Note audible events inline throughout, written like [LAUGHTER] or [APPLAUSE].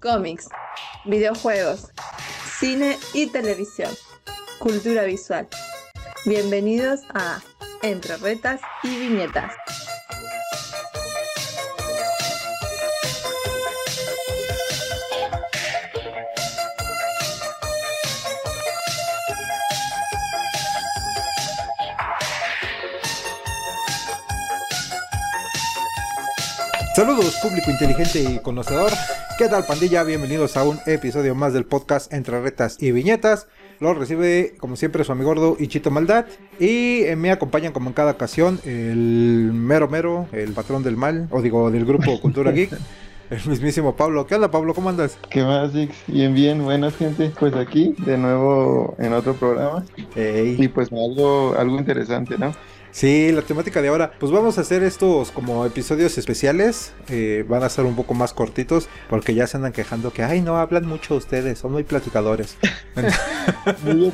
cómics, videojuegos, cine y televisión, cultura visual. Bienvenidos a Entre Retas y Viñetas. Saludos público inteligente y conocedor. ¿Qué tal pandilla? Bienvenidos a un episodio más del podcast Entre Retas y Viñetas. Lo recibe como siempre su amigo gordo Ichito Maldad. Y eh, me acompañan como en cada ocasión el mero mero, el patrón del mal, o digo del grupo Cultura Geek. [LAUGHS] El mismísimo Pablo. ¿Qué onda, Pablo? ¿Cómo andas? ¿Qué más, Dix? Bien, bien, buenas gente. Pues aquí, de nuevo en otro programa. Y pues algo, algo interesante, ¿no? Sí, la temática de ahora, pues vamos a hacer estos como episodios especiales, eh, van a ser un poco más cortitos porque ya se andan quejando que, ay, no hablan mucho ustedes, son muy platicadores. muy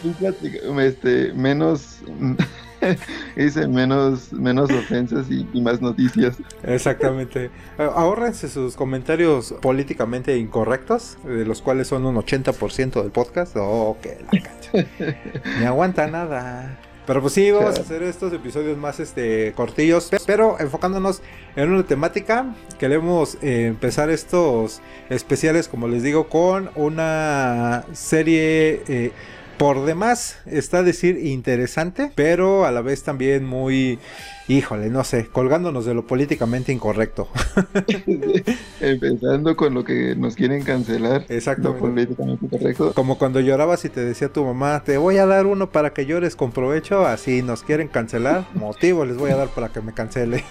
[LAUGHS] este, menos... [LAUGHS] Dice menos, menos ofensas y, más noticias. Exactamente. Ahórrense sus comentarios políticamente incorrectos, de los cuales son un 80% del podcast. Oh, que la cancha. [LAUGHS] Ni aguanta nada. Pero pues sí, vamos a hacer estos episodios más este cortillos, pero enfocándonos en una temática. Queremos eh, empezar estos especiales, como les digo, con una serie eh, por demás, está a decir interesante, pero a la vez también muy híjole, no sé, colgándonos de lo políticamente incorrecto. [LAUGHS] Empezando con lo que nos quieren cancelar. Exacto. políticamente correcto. Como cuando llorabas y te decía tu mamá, te voy a dar uno para que llores con provecho, así nos quieren cancelar, [LAUGHS] motivo les voy a dar para que me cancele.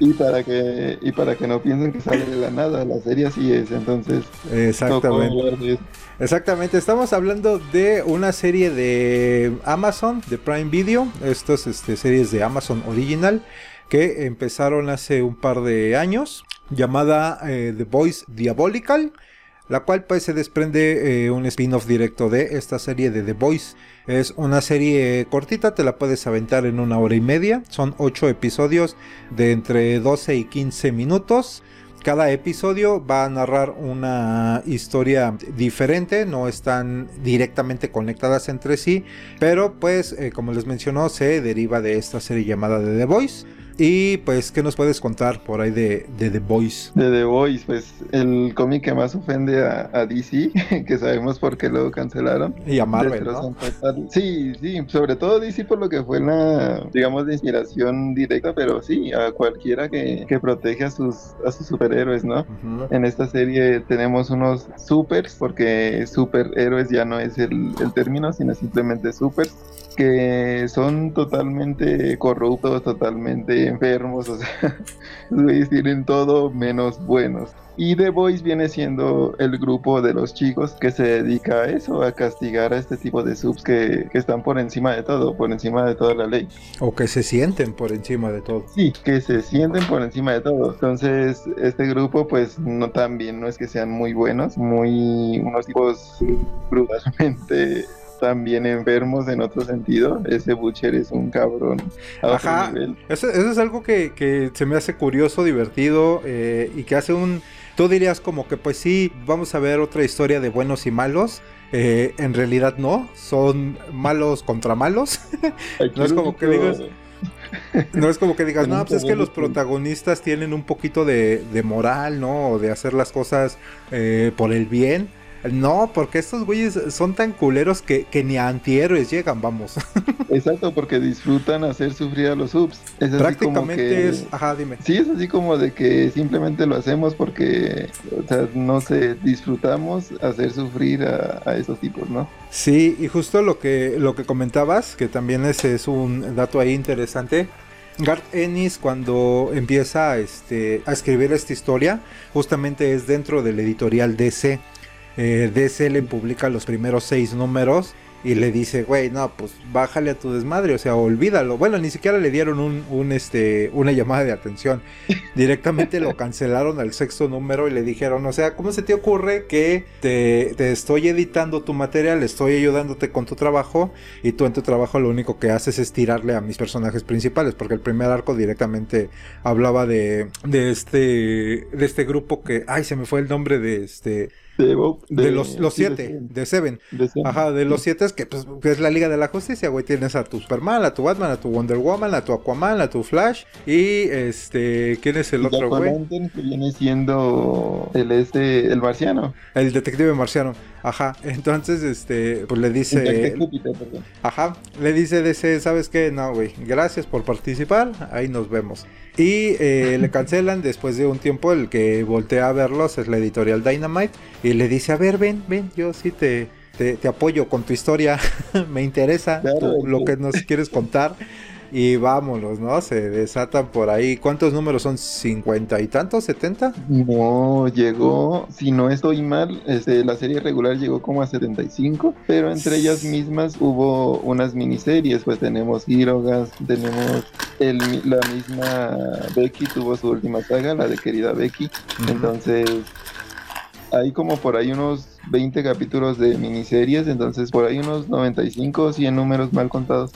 y para que y para que no piensen que sale de la nada, la serie así es, entonces. Exactamente. Exactamente, estamos hablando de una serie de Amazon, de Prime Video, estas este, series de Amazon Original que empezaron hace un par de años, llamada eh, The Voice Diabolical, la cual pues se desprende eh, un spin-off directo de esta serie de The Voice. Es una serie cortita, te la puedes aventar en una hora y media, son 8 episodios de entre 12 y 15 minutos. Cada episodio va a narrar una historia diferente, no están directamente conectadas entre sí, pero pues eh, como les mencionó se deriva de esta serie llamada The Voice. Y pues, ¿qué nos puedes contar por ahí de, The Voice? De The Voice, pues el cómic que más ofende a, DC, [LAUGHS] que sabemos por qué lo cancelaron. Y a Marvel, ¿no? Sí, sí, sobre todo DC por lo que fue la, digamos, de inspiración directa, pero sí, a cualquiera que, protege a sus, a sus superhéroes, ¿no? En esta serie tenemos unos supers, porque superhéroes ya no es el, el término, sino simplemente supers que son totalmente corruptos, totalmente enfermos, o sea, [LAUGHS] los tienen todo menos buenos. Y The Voice viene siendo el grupo de los chicos que se dedica a eso, a castigar a este tipo de subs que, que, están por encima de todo, por encima de toda la ley. O que se sienten por encima de todo. Sí, que se sienten por encima de todo. Entonces, este grupo, pues, no también no es que sean muy buenos, muy unos tipos [LAUGHS] brutalmente también enfermos en otro sentido. Ese Butcher es un cabrón. Ajá. Eso, es algo que, se me hace curioso, divertido eh, y que hace un... Tú dirías como que pues sí, vamos a ver otra historia de buenos y malos. Eh, en realidad no, son malos contra malos. [LAUGHS] no es como que digas... No es como que digas, [LAUGHS] no, pues es que los protagonistas tienen un poquito de, moral, ¿no? O de hacer las cosas eh, por el bien. No, porque estos güeyes son tan culeros que, ni a antihéroes llegan, vamos. [LAUGHS] Exacto, porque disfrutan hacer sufrir a los subs. Prácticamente es, ajá, dime. Sí, es así como de que simplemente lo hacemos porque, o sea, no sé, disfrutamos hacer sufrir a, esos tipos, ¿no? Sí, y justo lo que, lo que comentabas, que también ese es un dato ahí interesante. Garth Ennis cuando empieza este, a escribir esta historia, justamente es dentro del editorial DC eh, DC publica los primeros seis números y le dice, güey, no, pues bájale a tu desmadre, o sea, olvídalo. Bueno, ni siquiera le dieron un, este, una llamada de atención. Directamente lo cancelaron al sexto número y le dijeron, o sea, ¿cómo se te ocurre que te, te, estoy editando tu material, estoy ayudándote con tu trabajo y tú en tu trabajo lo único que haces es tirarle a mis personajes principales? Porque el primer arco directamente hablaba de, de este, de este grupo que, ay, se me fue el nombre de este de, los, los siete, de Seven. Ajá, de los siete que, pues, es la Liga de la Justicia, güey. Tienes a tu Superman, a tu Batman, a tu Wonder Woman, a tu Aquaman, a tu Flash. Y este, ¿quién es el otro, güey? que viene siendo el este, el marciano. El detective marciano. Ajá. Entonces, este, pues le dice. ajá. Le dice DC, ¿sabes qué? No, güey. Gracias por participar. Ahí nos vemos. Y eh, le cancelan después de un tiempo. El que voltea a verlos es la editorial Dynamite. Y le dice, a ver, ven, ven, yo sí te, te, apoyo con tu historia. [LAUGHS] Me interesa lo que nos quieres contar. Y vámonos, ¿no? Se desatan por ahí. ¿Cuántos números son? ¿50 y tantos? ¿70? No, llegó, si no estoy mal, este, la serie regular llegó como a 75, pero entre ellas mismas hubo unas miniseries, pues tenemos Hirogas, tenemos el, la misma Becky tuvo su última saga, la de querida Becky, entonces hay como por ahí unos 20 capítulos de miniseries, entonces por ahí unos 95, 100 números mal contados.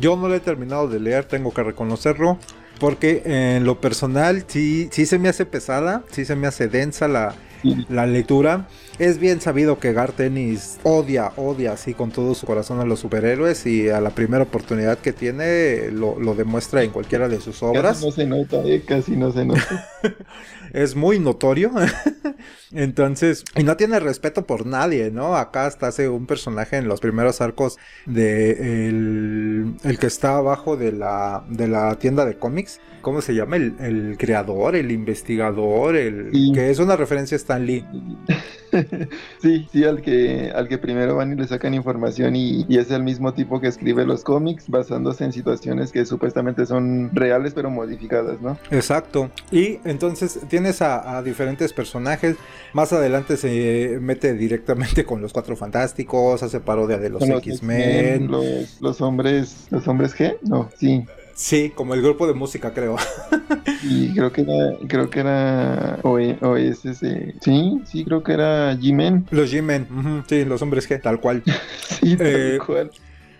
Yo no lo he terminado de leer, tengo que reconocerlo. Porque en lo personal sí, sí se me hace pesada, sí se me hace densa la, la lectura. Es bien sabido que Gartenis odia, odia así con todo su corazón a los superhéroes y a la primera oportunidad que tiene lo, lo demuestra en cualquiera de sus obras. Casi no se nota, eh, casi no se nota. [LAUGHS] es muy notorio. [LAUGHS] Entonces, y no tiene respeto por nadie, ¿no? Acá hasta hace un personaje en los primeros arcos de el, el que está abajo de la, de la tienda de cómics. ¿Cómo se llama? El, creador, el investigador, el que es una referencia a Stan Lee. [LAUGHS] [LAUGHS] sí, sí, al que, al que primero van y le sacan información y, es el mismo tipo que escribe los cómics basándose en situaciones que supuestamente son reales pero modificadas, ¿no? Exacto. Y entonces tienes a, diferentes personajes. Más adelante se mete directamente con los Cuatro Fantásticos, hace parodia de los X-Men. Los, los hombres, los hombres G, no, sí. Sí, como el grupo de música, creo. y creo que era, creo que era OSS. Sí, sí, creo que era G-Men. Los G-Men, sí, los hombres G, tal cual. [LAUGHS] sí, tal eh, cual.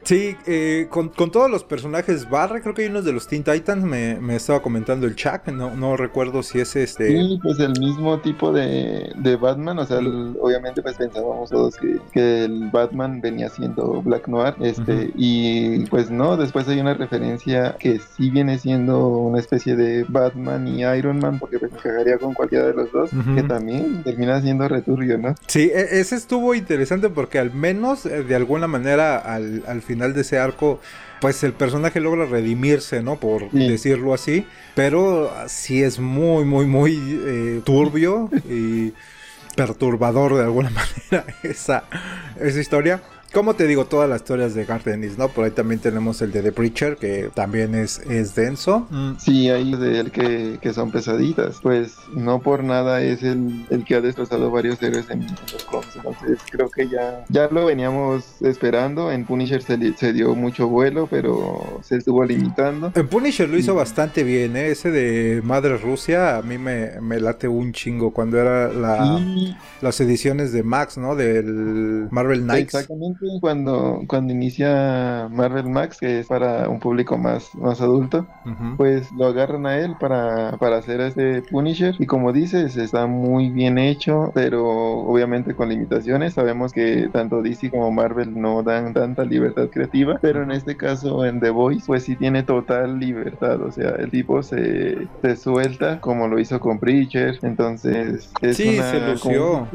Sí, eh, con, todos los personajes barra, creo que hay unos de los Teen Titans, me, estaba comentando el Chuck, no, no recuerdo si es este... Sí, pues el mismo tipo de, Batman, o sea, obviamente pues pensábamos todos que, que, el Batman venía siendo Black Noir, este, y pues no, después hay una referencia que sí viene siendo una especie de Batman y Iron Man, porque pues cagaría con cualquiera de los dos, que también termina siendo returbio, ¿no? Sí, e, ese estuvo interesante porque al menos eh, de alguna manera al, al final final de ese arco, pues el personaje logra redimirse, ¿no? Por decirlo así. Pero sí es muy, muy, muy eh, turbio y perturbador de alguna [LAUGHS] manera esa, esa historia. Como te digo, todas las historias de Gardenis, ¿no? Por ahí también tenemos el de The Preacher, que también es, es denso. Mm. Sí, hay de él que, que, son pesaditas. Pues no por nada es el, el que ha destrozado varios héroes en, los cómics. Entonces creo que ya, ya lo veníamos esperando. En Punisher se, se, dio mucho vuelo, pero se estuvo limitando. En Punisher lo hizo bastante bien, ¿eh? Ese de Madre Rusia a mí me, me late un chingo cuando era la, las ediciones de Max, ¿no? Del Marvel Knights. Exactamente cuando, cuando inicia Marvel Max, que es para un público más, más adulto, pues lo agarran a él para, para hacer ese Punisher. Y como dices, está muy bien hecho, pero obviamente con limitaciones. Sabemos que tanto DC como Marvel no dan tanta libertad creativa, pero en este caso en The Voice, pues sí tiene total libertad. O sea, el tipo se, se suelta como lo hizo con Preacher. Entonces, es sí, se lució.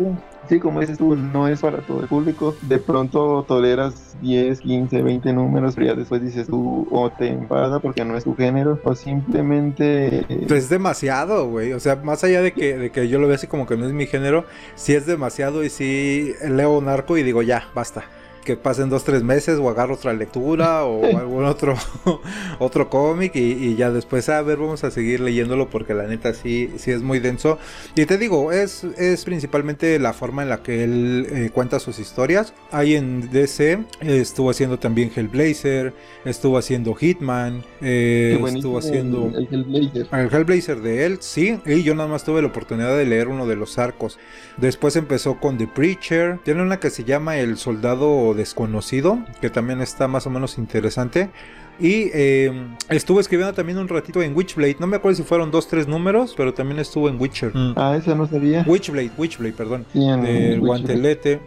Sí, como dices tú, no es para todo el público. De pronto toleras 10, 15, 20 números, pero ya después dices tú o te enfada porque no es tu género o simplemente... Pues es demasiado, güey. O sea, más allá de que, de que yo lo vea así como que no es mi género, sí es demasiado y sí leo un arco y digo ya, basta que pasen dos, tres meses o agarro otra lectura o [LAUGHS] algún otro, [LAUGHS] otro cómic y, ya después, a ver, vamos a seguir leyéndolo porque la neta sí, sí es muy denso. Y te digo, es, es principalmente la forma en la que él eh, cuenta sus historias. Ahí en DC estuvo haciendo también Hellblazer, estuvo haciendo Hitman, eh, estuvo haciendo el, Hellblazer. El Hellblazer de él, sí, y yo nada más tuve la oportunidad de leer uno de los arcos. Después empezó con The Preacher, tiene una que se llama El Soldado desconocido, que también está más o menos interesante. Y em, estuvo escribiendo también un ratito en Witchblade. No me acuerdo si fueron dos, tres números, pero también estuvo en Witcher. Mm. Ah, esa no sabía. Witchblade, Witchblade, perdón. el guantelete.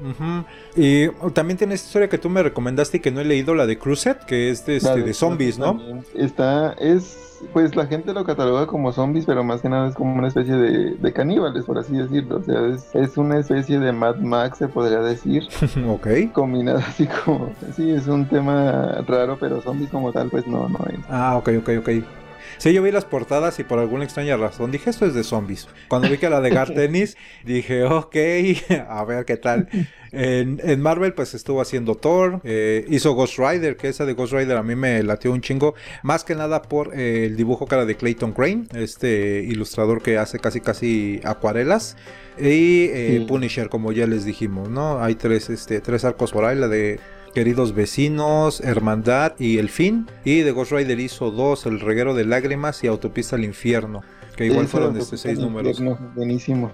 Y también tiene esta historia que tú me recomendaste y que no he leído, la de Cruzet, que es de, este, de zombies, ¿no? Está, es pues la gente lo cataloga como zombies, pero más que nada es como una especie de, caníbales, por así decirlo. O sea, es, una especie de Mad Max, se podría decir. [LAUGHS] ok. Combinado así como. Sí, es un tema raro, pero zombies como tal, pues no, no es. Ah, ok, ok, ok. Sí, yo vi las portadas y por alguna extraña razón dije, esto es de zombies. Cuando vi que la de [LAUGHS] Gar Tennis, dije, ok, [LAUGHS] a ver qué tal. En, Marvel, pues estuvo haciendo Thor, eh, hizo Ghost Rider, que esa de Ghost Rider a mí me latió un chingo, más que nada por eh, el dibujo cara de Clayton Crane, este ilustrador que hace casi casi acuarelas. Y eh, Punisher, como ya les dijimos, ¿no? Hay tres, este, tres arcos por ahí, la de Queridos Vecinos, Hermandad y El Fin. Y de Ghost Rider hizo dos, El Reguero de Lágrimas y Autopista al Infierno que igual fueron este seis números. Buenísimo.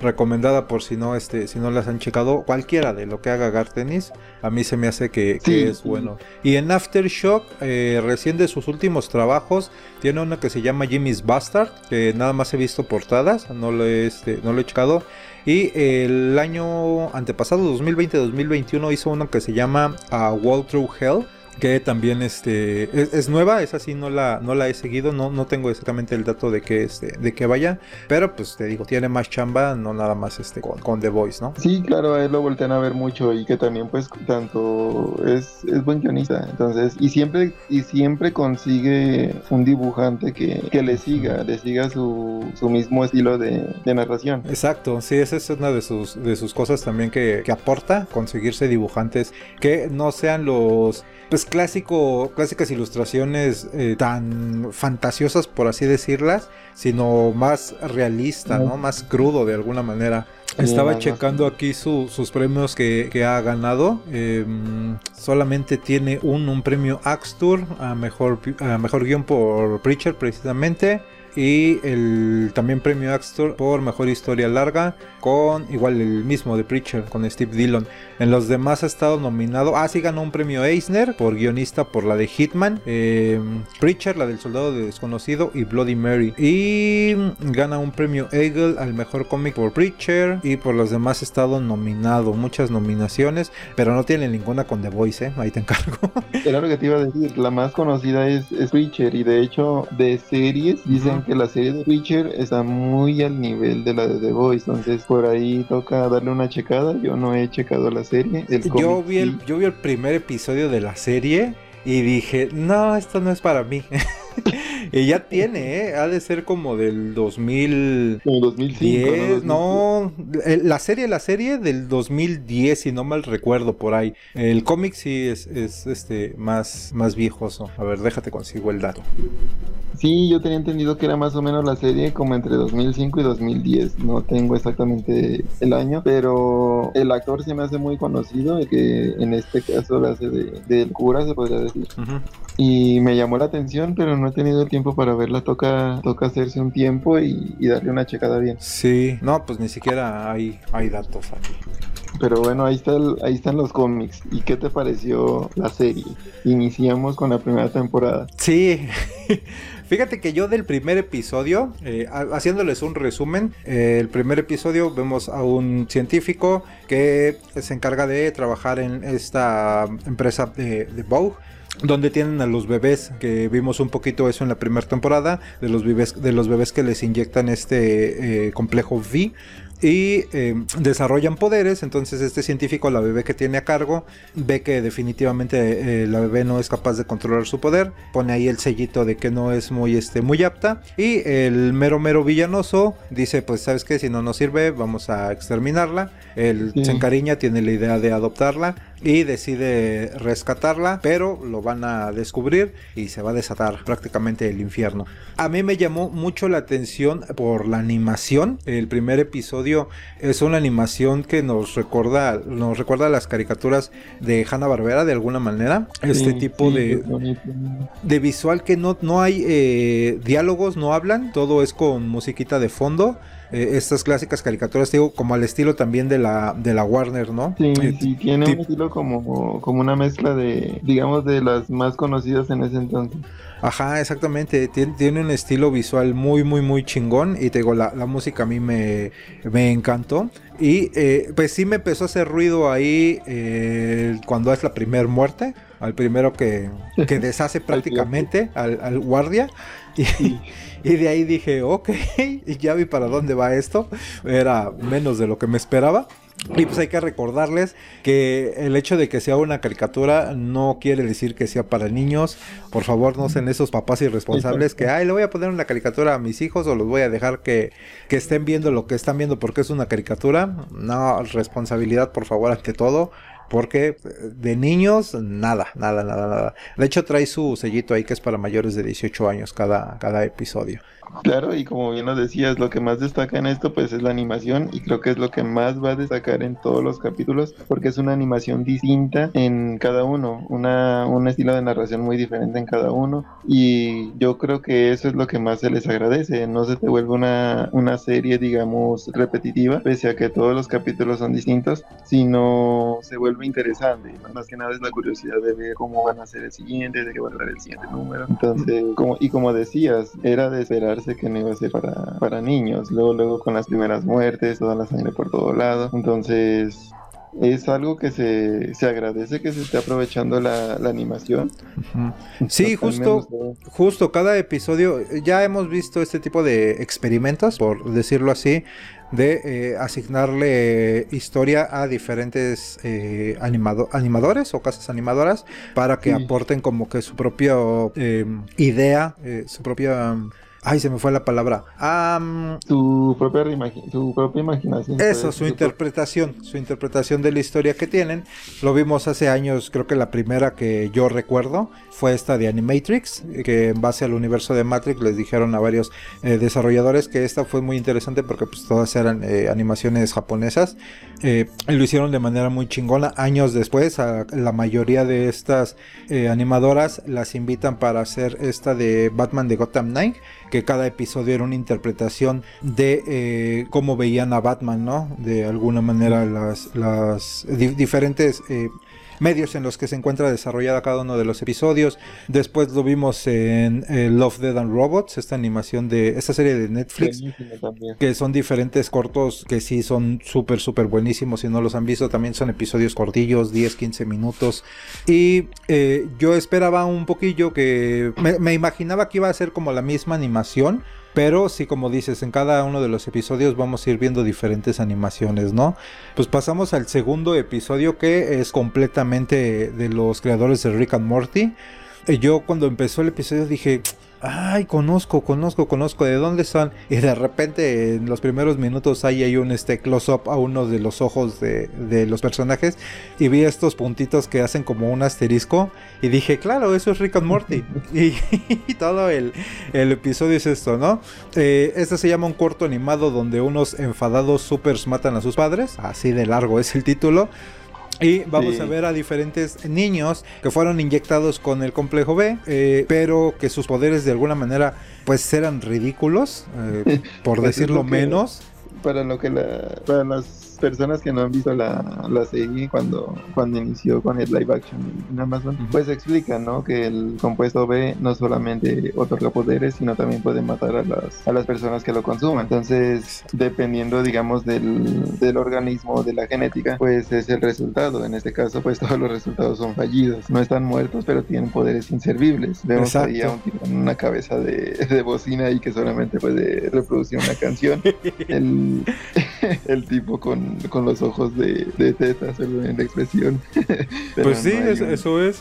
Recomendada por si no este si no las han checado cualquiera de lo que haga Gartenis, a mí se me hace que, es bueno. Y en Aftershock, eh, recién de sus últimos trabajos, tiene una que se llama Jimmy's Bastard, que nada más he visto portadas, no lo he, este, no lo he checado. Y el año antepasado, 2020-2021, hizo una que se llama A Wall Through Hell que también este es, nueva, es así, no la, no la he seguido, no, no tengo exactamente el dato de que este, de que vaya, pero pues te digo, tiene más chamba, no nada más este con, The Voice, ¿no? Sí, claro, a él lo voltean a ver mucho y que también pues tanto es, es buen guionista, entonces, y siempre, y siempre consigue un dibujante que, que le siga, le siga su, su mismo estilo de, de, narración. Exacto, sí, esa es una de sus, de sus cosas también que, que aporta, conseguirse dibujantes que no sean los pues clásico, clásicas ilustraciones eh, tan fantasiosas por así decirlas, sino más realista, ¿no? Más crudo de alguna manera. Estaba checando aquí sus premios que, ha ganado. Em, solamente tiene un, un premio Axtur a mejor, a mejor guion por Preacher precisamente y el también premio Axtor por mejor historia larga con igual el mismo de Preacher con Steve Dillon. En los demás ha estado nominado. Ah, sí ganó un premio Eisner por guionista por la de Hitman, em, Preacher, la del soldado de desconocido y Bloody Mary. Y gana un premio Eagle al mejor cómic por Preacher y por los demás ha estado nominado. Muchas nominaciones, pero no tiene ninguna con The Voice, ¿eh? ahí te encargo. [LAUGHS] Era lo que te iba a decir, la más conocida es, es Preacher y de hecho de series dicen que la serie de Witcher está muy al nivel de la de The Voice, entonces por ahí toca darle una checada. Yo no he checado la serie. yo, vi el, yo vi el primer episodio de la serie y dije, no, esto no es para mí. [LAUGHS] [LAUGHS] y ya tiene, ¿eh? Ha de ser como del 2000... Como 2005. ¿no? la serie, la serie del 2010, si no mal recuerdo por ahí. El cómic sí es, es este más, más viejoso. A ver, déjate consigo el dato. Sí, yo tenía entendido que era más o menos la serie como entre 2005 y 2010. No tengo exactamente el año, pero el actor se me hace muy conocido, el que en este caso lo hace de, de cura, se podría decir. Y me llamó la atención, pero no he tenido el tiempo para verla. Toca, toca hacerse un tiempo y, darle una checada bien. Sí, no, pues ni siquiera hay, hay datos aquí. Pero bueno, ahí, está ahí están los cómics. ¿Y qué te pareció la serie? Iniciamos con la primera temporada. Sí. [LAUGHS] Fíjate que yo del primer episodio, eh, haciéndoles un resumen, eh, el primer episodio vemos a un científico que se encarga de trabajar en esta empresa de, de Vogue donde tienen a los bebés, que vimos un poquito eso en la primera temporada, de los bebés, de los bebés que les inyectan este eh, complejo V y eh, desarrollan poderes. Entonces este científico, la bebé que tiene a cargo, ve que definitivamente eh, la bebé no es capaz de controlar su poder. Pone ahí el sellito de que no es muy, este, muy apta. Y el mero mero villanoso dice, pues sabes que si no nos sirve, vamos a exterminarla. Él se encariña, tiene la idea de adoptarla y decide rescatarla, pero lo van a descubrir y se va a desatar prácticamente el infierno. A mí me llamó mucho la atención por la animación. El primer episodio es una animación que nos recuerda, nos recuerda a las caricaturas de Hanna Barbera de alguna manera. Este tipo de, de visual que no, no hay eh, diálogos, no hablan, todo es con musiquita de fondo. Eh, estas clásicas caricaturas, digo, como al estilo también de la, de la Warner, ¿no? Sí, eh, sí, tiene un estilo como, como una mezcla de, digamos, de las más conocidas en ese entonces. Ajá, exactamente. Tiene, un estilo visual muy, muy, muy chingón. Y te digo, la, música a mí me, me encantó. Y eh, pues sí me empezó a hacer ruido ahí cuando es la primera muerte. Al primero que, que [LAUGHS] deshace prácticamente al, al guardia. Y, [LAUGHS] y de ahí dije, ok, [LAUGHS] y ya vi para dónde va esto. Era menos de lo que me esperaba. Y pues hay que recordarles que el hecho de que sea una caricatura no quiere decir que sea para niños. Por favor, no sean esos papás irresponsables que, ay, le voy a poner una caricatura a mis hijos o los voy a dejar que, que estén viendo lo que están viendo porque es una caricatura. No, responsabilidad, por favor, ante todo. Porque de niños, nada, nada, nada, nada. De hecho, trae su sellito ahí que es para mayores de 18 años cada, cada episodio. Claro, y como bien nos decías, lo que más destaca en esto pues es la animación y creo que es lo que más va a destacar en todos los capítulos porque es una animación distinta en cada uno, una, un estilo de narración muy diferente en cada uno y yo creo que eso es lo que más se les agradece, no se te vuelve una, una serie digamos repetitiva pese a que todos los capítulos son distintos, sino se vuelve interesante, más que nada es la curiosidad de ver cómo van a ser el siguiente, de qué va a ser el siguiente número, entonces como, y como decías, era de esperar que no iba a ser para, para niños. Luego, luego con las primeras muertes, toda la sangre por todo lado. Entonces, es algo que se, se, agradece que se esté aprovechando la, la animación. Sí, justo, justo cada episodio, ya hemos visto este tipo de experimentos, por decirlo así, de eh, asignarle historia a diferentes eh, animadores o casas animadoras para que aporten como que su propia eh, idea, su propia Ay, se me fue la palabra. su, propia su propia imaginación. Eso, su, interpretación, su interpretación de la historia que tienen. Lo vimos hace años, creo que la primera que yo recuerdo fue esta de Animatrix, que en base al universo de Matrix les dijeron a varios eh, desarrolladores que esta fue muy interesante porque pues todas eran eh, animaciones japonesas. Eh, lo hicieron de manera muy chingona. Años después, a la mayoría de estas animadoras las invitan para hacer esta de Batman de Gotham Knight que cada episodio era una interpretación de eh, cómo veían a Batman, ¿no? De alguna manera las, las diferentes eh, medios en los que se encuentra desarrollada cada uno de los episodios. Después lo vimos en eh, Love, Dead and Robots, esta animación de esta serie de Netflix, que son diferentes cortos que sí son súper, súper buenísimos. Si no los han visto, también son episodios cortillos, 10, 15 minutos. Y eh, yo esperaba un poquillo que me, me imaginaba que iba a ser como la misma animación pero sí, como dices, en cada uno de los episodios vamos a ir viendo diferentes animaciones, ¿no? Pues pasamos al segundo episodio que es completamente de los creadores de Rick and Morty. Yo cuando empezó el episodio dije, ay, conozco, conozco, conozco, ¿de dónde son? Y de repente en los primeros minutos ahí hay un este close-up a uno de los ojos de, de, los personajes y vi estos puntitos que hacen como un asterisco y dije, claro, eso es Rick and Morty. [LAUGHS] y, todo el, el, episodio es esto, ¿no? Eh, este se llama un corto animado donde unos enfadados supers matan a sus padres, así de largo es el título. Y vamos a ver a diferentes niños que fueron inyectados con el complejo B, eh, pero que sus poderes de alguna manera pues eran ridículos, eh, [LAUGHS] por decirlo menos. Para lo que la, para las personas que no han visto la, la serie cuando, cuando inició con el live action en Amazon, pues explican, ¿no? Que el compuesto B no solamente otorga poderes, sino también puede matar a las, a las personas que lo consuman. Entonces, dependiendo, digamos, del, del organismo, de la genética, pues es el resultado. En este caso, pues [LAUGHS] todos los resultados son fallidos. No están muertos, pero tienen poderes inservibles. Vemos ahí a un tipo con una cabeza de, de bocina y que solamente puede reproducir una canción. [LAUGHS] el, [LAUGHS] el tipo con con, los ojos de, de teta, en la expresión. [LAUGHS] pues sí, eso es.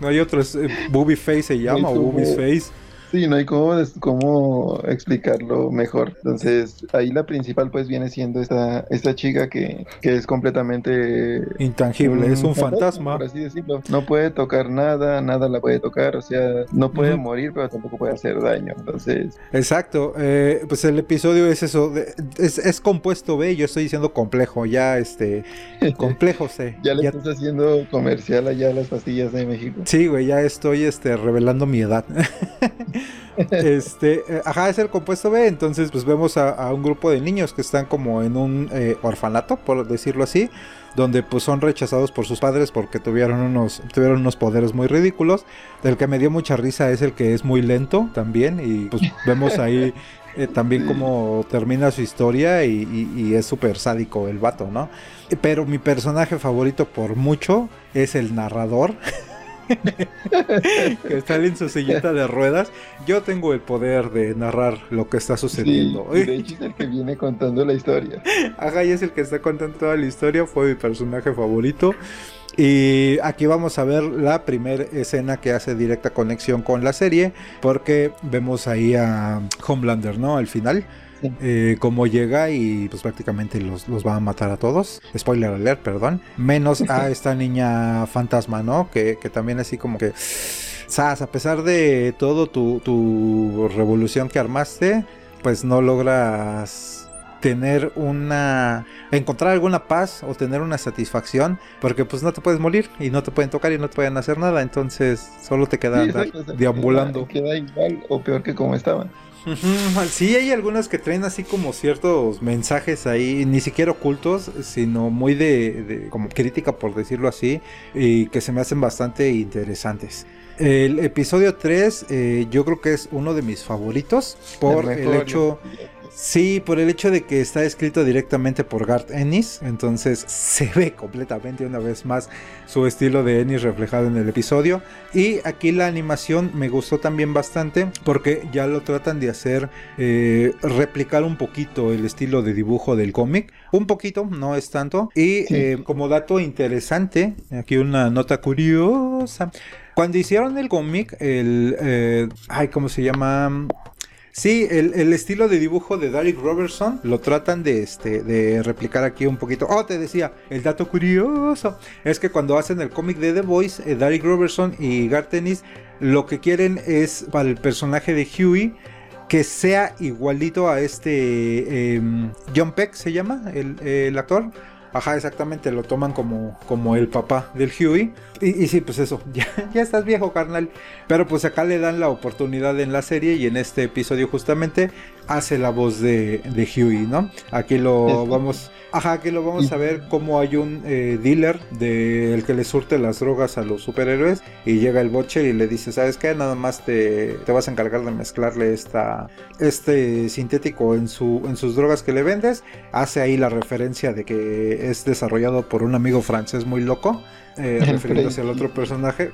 No hay otro, Booby Face se llama, o Booby's Face. Sí, no hay cómo, cómo explicarlo mejor. Entonces, ahí la principal pues viene siendo esta, esta chica que, que es completamente... Intangible, es un fantasma. Por así decirlo. No puede tocar nada, nada la puede tocar, o sea, no puede morir, pero tampoco puede hacer daño. Entonces... Exacto, eh, pues el episodio es eso, es, es, compuesto B, yo estoy diciendo complejo, ya este, [LAUGHS] complejo C. ya le estás haciendo comercial allá a las pastillas de México. Sí, güey, ya estoy este, revelando mi edad. [LAUGHS] [LAUGHS] este, eh, ajá, es el compuesto B, entonces pues vemos a, un grupo de niños que están como en un eh, orfanato, por decirlo así, donde pues son rechazados por sus padres porque tuvieron unos, tuvieron unos poderes muy ridículos. El que me dio mucha risa es el que es muy lento también y pues [LAUGHS] vemos ahí eh, también cómo termina su historia y, y es súper sádico el vato, ¿no? Pero mi personaje favorito por mucho es el narrador. [LAUGHS] [LAUGHS] que está en su sillita de ruedas. Yo tengo el poder de narrar lo que está sucediendo. Sí, de hecho es el que viene contando la historia. [LAUGHS] Ajá, y es el que está contando toda la historia. Fue mi personaje favorito. Y aquí vamos a ver la primera escena que hace directa conexión con la serie, porque vemos ahí a Homelander, ¿no? Al final. Eh, como llega y pues prácticamente los, los, va a matar a todos. Spoiler alert, perdón. Menos a [LAUGHS] esta niña fantasma, ¿no? Que, que también así como que... Sas, a pesar de todo tu, tu revolución que armaste, pues no logras tener una encontrar alguna paz o tener una satisfacción porque pues no te puedes morir y no te pueden tocar y no te pueden hacer nada entonces solo te queda deambulando queda, igual o peor que como estaba Sí, hay algunas que traen así como ciertos mensajes ahí, ni siquiera ocultos, sino muy de, como crítica por decirlo así, y que se me hacen bastante interesantes. El episodio 3 eh, yo creo que es uno de mis favoritos por el hecho... Sí, por el hecho de que está escrito directamente por Garth Ennis, entonces se ve completamente una vez más su estilo de Ennis reflejado en el episodio. Y aquí la animación me gustó también bastante porque ya lo tratan de hacer eh, replicar un poquito el estilo de dibujo del cómic. Un poquito, no es tanto. Y eh, como dato interesante, aquí una nota curiosa. Cuando hicieron el cómic, el... Eh, ay, ¿cómo se llama? Sí, el, estilo de dibujo de Derek Robertson lo tratan de, este, de replicar aquí un poquito. Oh, te decía, el dato curioso es que cuando hacen el cómic de The Voice, eh, Derek Robertson y Gartenis lo que quieren es para el personaje de Huey que sea igualito a este em, John Peck, se llama el, el actor. Ajá, exactamente, lo toman como, como el papá del Huey. Y, sí, pues eso, [LAUGHS] ya, ya estás viejo, carnal. Pero pues acá le dan la oportunidad en la serie y en este episodio justamente hace la voz de, de Huey, ¿no? Aquí lo vamos Ajá, aquí lo vamos a ver como hay un eh, dealer del que le surte las drogas a los superhéroes y llega el Butcher y le dice, ¿sabes qué? Nada más te, te vas a encargar de mezclarle esta, este sintético en, su, en sus drogas que le vendes. Hace ahí la referencia de que es desarrollado por un amigo francés muy loco, eh, refiriéndose al otro personaje.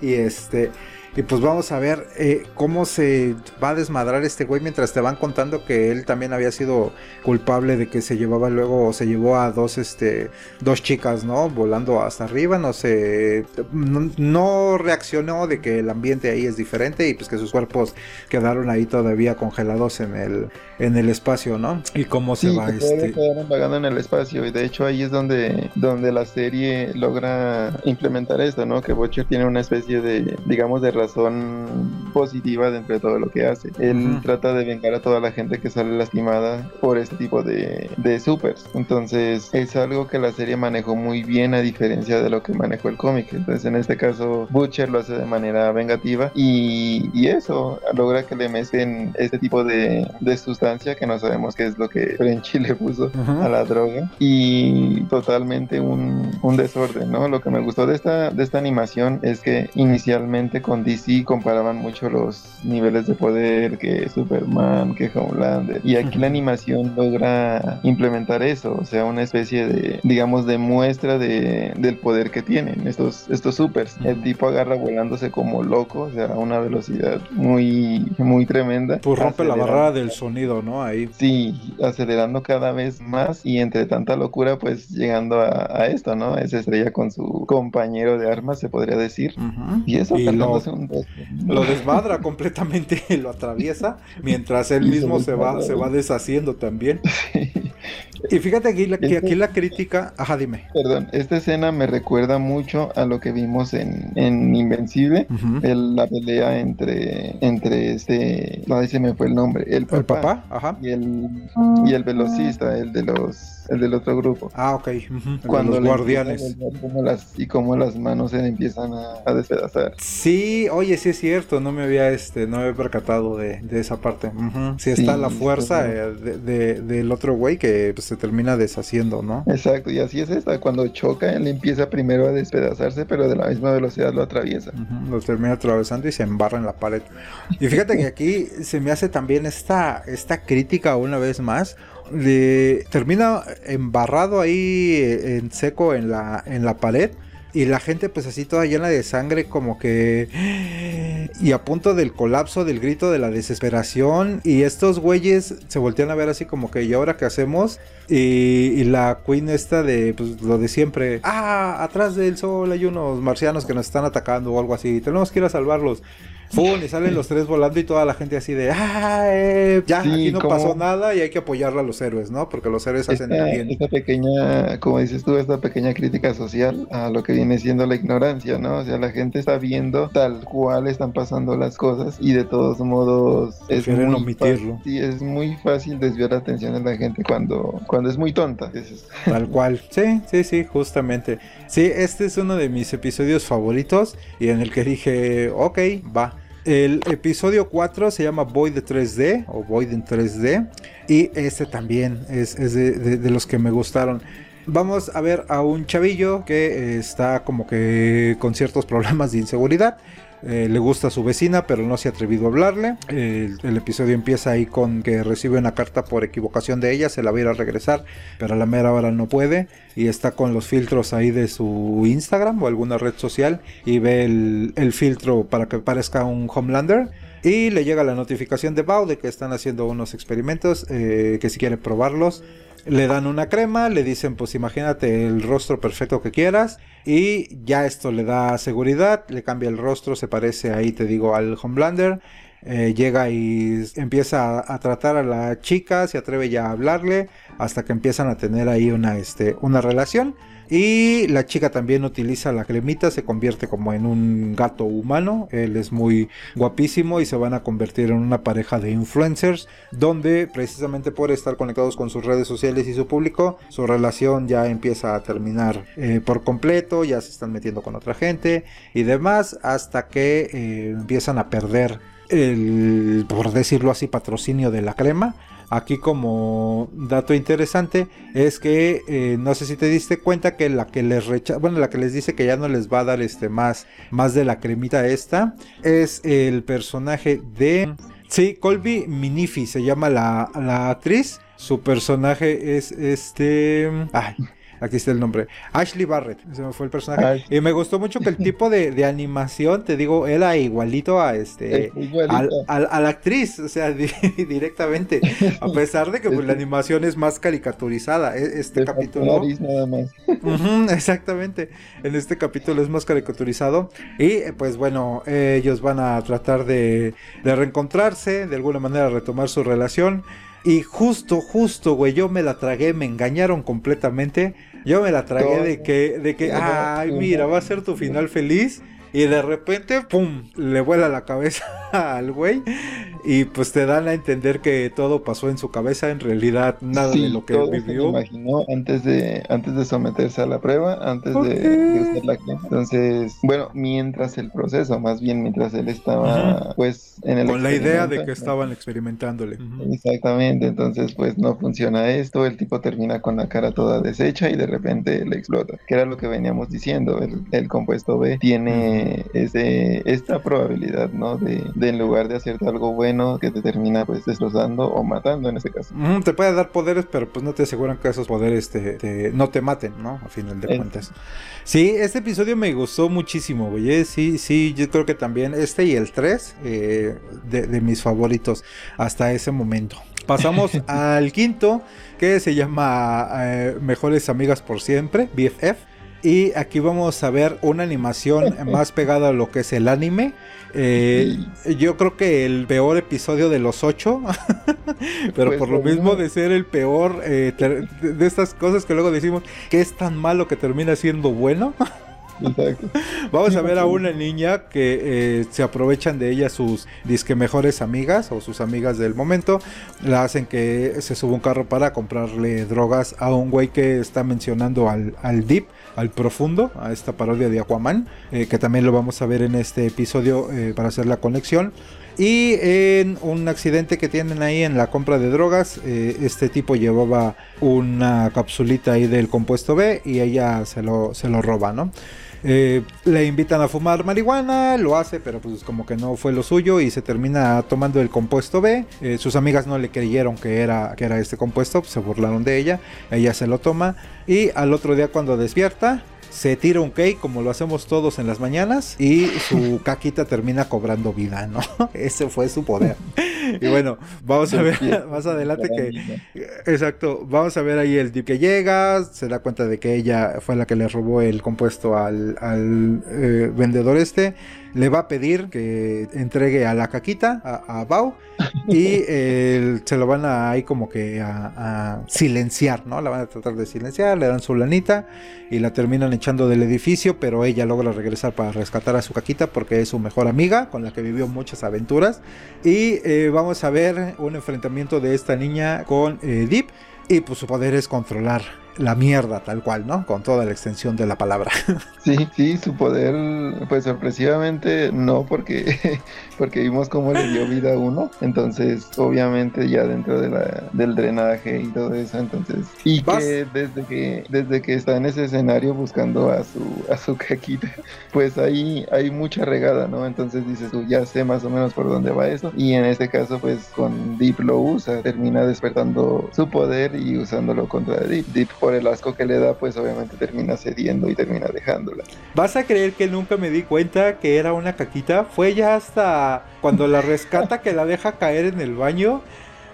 y este... Y pues vamos a ver eh, cómo se va a desmadrar este güey mientras te van contando que él también había sido culpable de que se llevaba luego o se llevó a dos este dos chicas, ¿no? Volando hasta arriba, no sé, no, reaccionó de que el ambiente ahí es diferente y pues que sus cuerpos quedaron ahí todavía congelados en el en el espacio, ¿no? Y cómo se va este quedaron vagando en el espacio y de hecho ahí es donde donde la serie logra implementar esto, ¿no? Que Butcher tiene una especie de digamos de razón positiva dentro de todo lo que hace. Él trata de vengar a toda la gente que sale lastimada por este tipo de, de supers. Entonces es algo que la serie manejó muy bien a diferencia de lo que manejó el cómic. Entonces en este caso Butcher lo hace de manera vengativa y, y eso logra que le mezclen este tipo de, de, sustancia que no sabemos qué es lo que Frenchy le puso a la droga y totalmente un, un desorden, ¿no? Lo que me gustó de esta, de esta animación es que inicialmente con DC comparaban mucho los niveles de poder que Superman, que Homelander. Y aquí la animación logra implementar eso, o sea, una especie de, digamos, de muestra de, del poder que tienen estos, estos supers. El tipo agarra volándose como loco, o sea, a una velocidad muy, muy tremenda. Pues rompe la barrera del sonido, ¿no? Ahí. Sí, acelerando cada vez más y entre tanta locura, pues llegando a, esto, ¿no? Esa estrella con su compañero de armas, se podría decir. Y eso, y un lo desmadra completamente, [LAUGHS] lo atraviesa, mientras él mismo se va, se va deshaciendo también. [LAUGHS] Y fíjate aquí, la, que aquí la crítica, ajá, dime. Perdón, esta escena me recuerda mucho a lo que vimos en, en Invencible, la pelea entre, entre este, no, se me fue el nombre, el papá, ajá. Y, el, y el velocista, el de los el del otro grupo. Ah, ok. Cuando los guardianes. las, y cómo las manos se empiezan a, despedazar. Sí, oye, sí es cierto, no me había este, no me había percatado de, esa parte. Sí está la fuerza eh, de, del otro güey que pues, se termina deshaciendo, ¿no? Exacto, y así es esta, cuando choca, él empieza primero a despedazarse, pero de la misma velocidad lo atraviesa. Lo termina atravesando y se embarra en la pared. Y fíjate que aquí se me hace también esta, esta crítica una vez más le termina embarrado ahí eh, en seco en la, en la pared. Y la gente pues así toda llena de sangre como que... Y a punto del colapso, del grito de la desesperación. Y estos güeyes se voltean a ver así como que ¿y ahora qué hacemos? Y, la queen esta de pues lo de siempre. Ah, atrás del sol hay unos marcianos que nos están atacando o algo así. Tenemos que ir a salvarlos. ¡Pum! Y salen los tres volando y toda la gente así de ¡Ah! Eh, ya, aquí no pasó nada y hay que apoyar a los héroes, ¿no? Porque los héroes hacen el bien. Esta pequeña, como dices tú, esta pequeña crítica social a lo que viene siendo la ignorancia, ¿no? O sea, la gente está viendo tal cual están pasando las cosas y de todos modos es muy omitirlo. Fácil, sí, es muy fácil desviar la atención de la gente cuando, cuando es muy tonta. Tal cual. Sí, sí, sí, justamente. Sí, este es uno de mis episodios favoritos y en el que dije, ok, va. El episodio 4 se llama Void 3D o Void en 3D. Y este también es, de, los que me gustaron. Vamos a ver a un chavillo que está como que con ciertos [LAUGHS] problemas de inseguridad. Eh, le gusta a su vecina, pero no se ha atrevido a hablarle. El, episodio empieza ahí con que recibe una carta por equivocación de ella, se la va a ir a regresar, pero a la mera hora no puede. Y está con los filtros ahí de su Instagram o alguna red social y ve el, filtro para que parezca un Homelander. Y le llega la notificación de Bao de que están haciendo unos experimentos, eh, que si quiere probarlos le dan una crema, le dicen pues imagínate el rostro perfecto que quieras y ya esto le da seguridad, le cambia el rostro, se parece ahí te digo al Homelander. Eh, llega y empieza a, tratar a la chica, se atreve ya a hablarle, hasta que empiezan a tener ahí una, este, una relación. Y la chica también utiliza la cremita, se convierte como en un gato humano. Él es muy guapísimo y se van a convertir en una pareja de influencers, donde precisamente por estar conectados con sus redes sociales y su público, su relación ya empieza a terminar eh, por completo, ya se están metiendo con otra gente y demás, hasta que eh, empiezan a perder el, por decirlo así, patrocinio de la crema Aquí como dato interesante es que eh, no sé si te diste cuenta que la que les rechaza, bueno, la que les dice que ya no les va a dar este más, más de la cremita esta es el personaje de Sí, Colby Minifi se llama la, la actriz. Su personaje es este. Ay, Aquí está el nombre. Ashley Barrett. Ese fue el personaje. Y me gustó mucho que el tipo de, animación, te digo, era igualito a este. a la actriz. O sea, [LAUGHS] directamente. A pesar de que pues, la animación es más caricaturizada. E, este capítulo. Nada más. [LAUGHS] exactamente. En este capítulo es más caricaturizado. Y pues bueno, ellos van a tratar de, de reencontrarse, de alguna manera retomar su relación. Y justo, justo, güey, yo me la tragué, me engañaron completamente. Yo me la tragué de que, de que, ay, mira, va a ser tu final feliz. Y de repente, ¡pum! Le vuela la cabeza [LAUGHS] al güey. Y pues te dan a entender que todo pasó en su cabeza. En realidad, nada de lo que vivió. Se imaginó antes de, antes de someterse a la prueba, antes de, usar la crema. Entonces, bueno, mientras el proceso, más bien mientras él estaba, pues, en el. Con la idea de que estaban experimentándole. Exactamente. Entonces, pues no funciona esto. El tipo termina con la cara toda deshecha y de repente le explota. Que era lo que veníamos diciendo. El, el compuesto B tiene ese, esta probabilidad, ¿no? De, en lugar de hacerte algo bueno, que te termina pues destrozando o matando en ese caso. te puede dar poderes, pero pues no te aseguran que esos poderes te, no te maten, ¿no? A final de cuentas. Sí, este episodio me gustó muchísimo, güey. ¿eh? Sí, sí, yo creo que también este y el 3 eh, de, de mis favoritos hasta ese momento. Pasamos [LAUGHS] al quinto, que se llama eh, Mejores Amigas por Siempre, BFF. Y aquí vamos a ver una animación [LAUGHS] más pegada a lo que es el anime. Eh, yo creo que el peor episodio de los ocho, [LAUGHS] pero pues por lo mismo de ser el peor eh, de estas cosas que luego decimos que es tan malo que termina siendo bueno. [LAUGHS] Vamos a ver a una niña que eh, se aprovechan de ella sus disque mejores amigas o sus amigas del momento. La hacen que se suba un carro para comprarle drogas a un güey que está mencionando al, al Deep, al profundo, a esta parodia de Aquaman, eh, que también lo vamos a ver en este episodio eh, para hacer la conexión. Y en un accidente que tienen ahí en la compra de drogas, este tipo llevaba una capsulita ahí del compuesto B y ella se lo, se lo roba, ¿no? Eh, le invitan a fumar marihuana, lo hace, pero pues como que no fue lo suyo y se termina tomando el compuesto B. Eh, sus amigas no le creyeron que era, que era este compuesto, se burlaron de ella, ella se lo toma y al otro día cuando despierta se tira un cake como lo hacemos todos en las mañanas y su [LAUGHS] caquita termina cobrando vida, ¿no? [LAUGHS] Ese fue su poder. Y bueno, vamos a ver [LAUGHS] más adelante que... Exacto, vamos a ver ahí el tip que llega, se da cuenta de que ella fue la que le robó el compuesto al, al eh, vendedor este le va a pedir que entregue a la caquita, a, a Bao, y se lo van a ahí como que a, silenciar, ¿no? La van a tratar de silenciar, le dan su lanita y la terminan echando del edificio, pero ella logra regresar para rescatar a su caquita porque es su mejor amiga con la que vivió muchas aventuras. Y eh, vamos a ver un enfrentamiento de esta niña con eh, Deep. Y pues su poder es controlar la mierda tal cual, ¿no? Con toda la extensión de la palabra. [LAUGHS] Sí, sí, su poder, pues sorpresivamente no, porque, [LAUGHS] porque vimos cómo le dio vida a uno. Entonces, obviamente ya dentro de la, del drenaje y todo eso, entonces. Y que desde que desde que está en ese escenario buscando a su a su [LAUGHS] caquita, pues ahí hay mucha regada, ¿no? Entonces dices tú, ya sé más o menos por dónde va eso. Y en este caso, pues con Deep lo usa, termina despertando su poder y usándolo contra Deep. Deep por el asco que le da, pues obviamente termina cediendo y termina dejándola. ¿Vas a creer que nunca me di cuenta que era una caquita? Fue ya hasta cuando la rescata que la deja caer en el baño.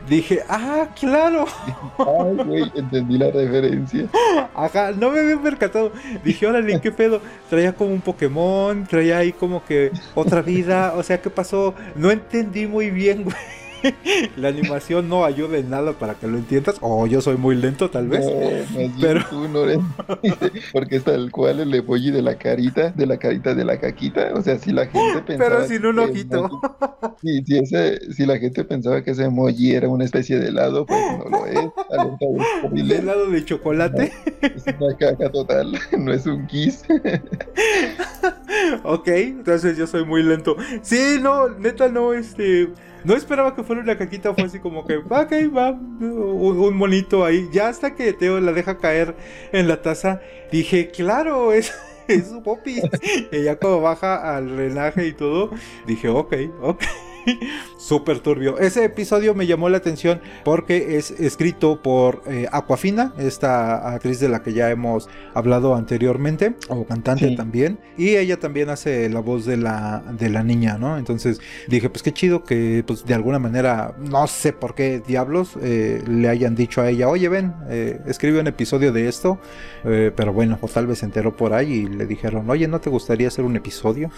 Dije, ah, claro. [LAUGHS] Ay, güey, entendí la referencia. Ajá, no me había percatado. Dije, órale, ¿qué pedo? Traía como un Pokémon, traía ahí como que otra vida. O sea, ¿qué pasó? No entendí muy bien, güey. [LAUGHS] la animación no ayuda en nada para que lo entiendas. O yo soy muy lento, tal vez. pero tú no [LAUGHS] porque es tal cual el emoji de la carita, de la carita de la caquita. O sea, si la gente pensaba. Pero sin un ojito. si, ese, si la gente pensaba que ese emoji era una especie de helado, pues no lo es. ¿De helado de chocolate? es una caca total, [LAUGHS] no es un kiss. ok, entonces yo soy muy lento. Sí, no, neta, no, este. No esperaba que fuera una caquita, fue así como que, ok, va, un, monito ahí. Ya hasta que Teo la deja caer en la taza, dije, claro, es, [LAUGHS] es su popi. [LAUGHS] y ya como baja al drenaje y todo, dije, ok, ok. [LAUGHS] Súper turbio. Ese episodio me llamó la atención porque es escrito por eh, Aquafina, esta actriz de la que ya hemos hablado anteriormente, o cantante también. Y ella también hace la voz de la, de la niña, ¿no? Entonces dije, pues qué chido que pues de alguna manera, no sé por qué diablos, eh, le hayan dicho a ella, oye, ven, eh, escribe un episodio de esto. pero bueno, o tal vez se enteró por ahí y le dijeron, oye, ¿no te gustaría hacer un episodio?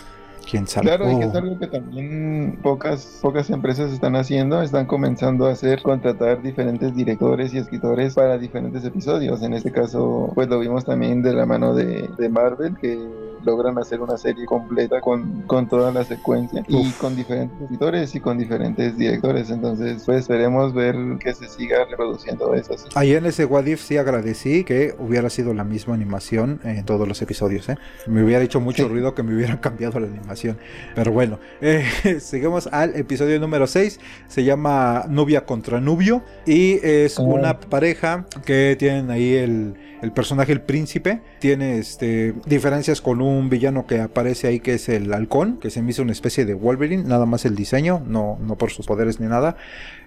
Claro, y que es algo que también pocas, pocas empresas están haciendo, están comenzando a hacer, contratar diferentes directores y escritores para diferentes episodios. En este caso, pues lo vimos también de la mano de, de Marvel, que logran hacer una serie completa con, con toda la secuencia y con diferentes escritores y con diferentes directores. Entonces, pues esperemos ver que se siga reproduciendo eso. Ahí en ese Wadif sí agradecí que hubiera sido la misma animación en todos los episodios. ¿eh? Me hubiera hecho mucho ruido que me hubieran [LAUGHS] cambiado la animación. Pero bueno, eh, [LAUGHS] seguimos al episodio número 6. Se llama Novia contra Nubio y es una pareja que tienen ahí el, el personaje, el príncipe, tiene este, diferencias con un un villano que aparece ahí que es el halcón, que se me hizo una especie de Wolverine, nada más el diseño, no, no por sus poderes ni nada.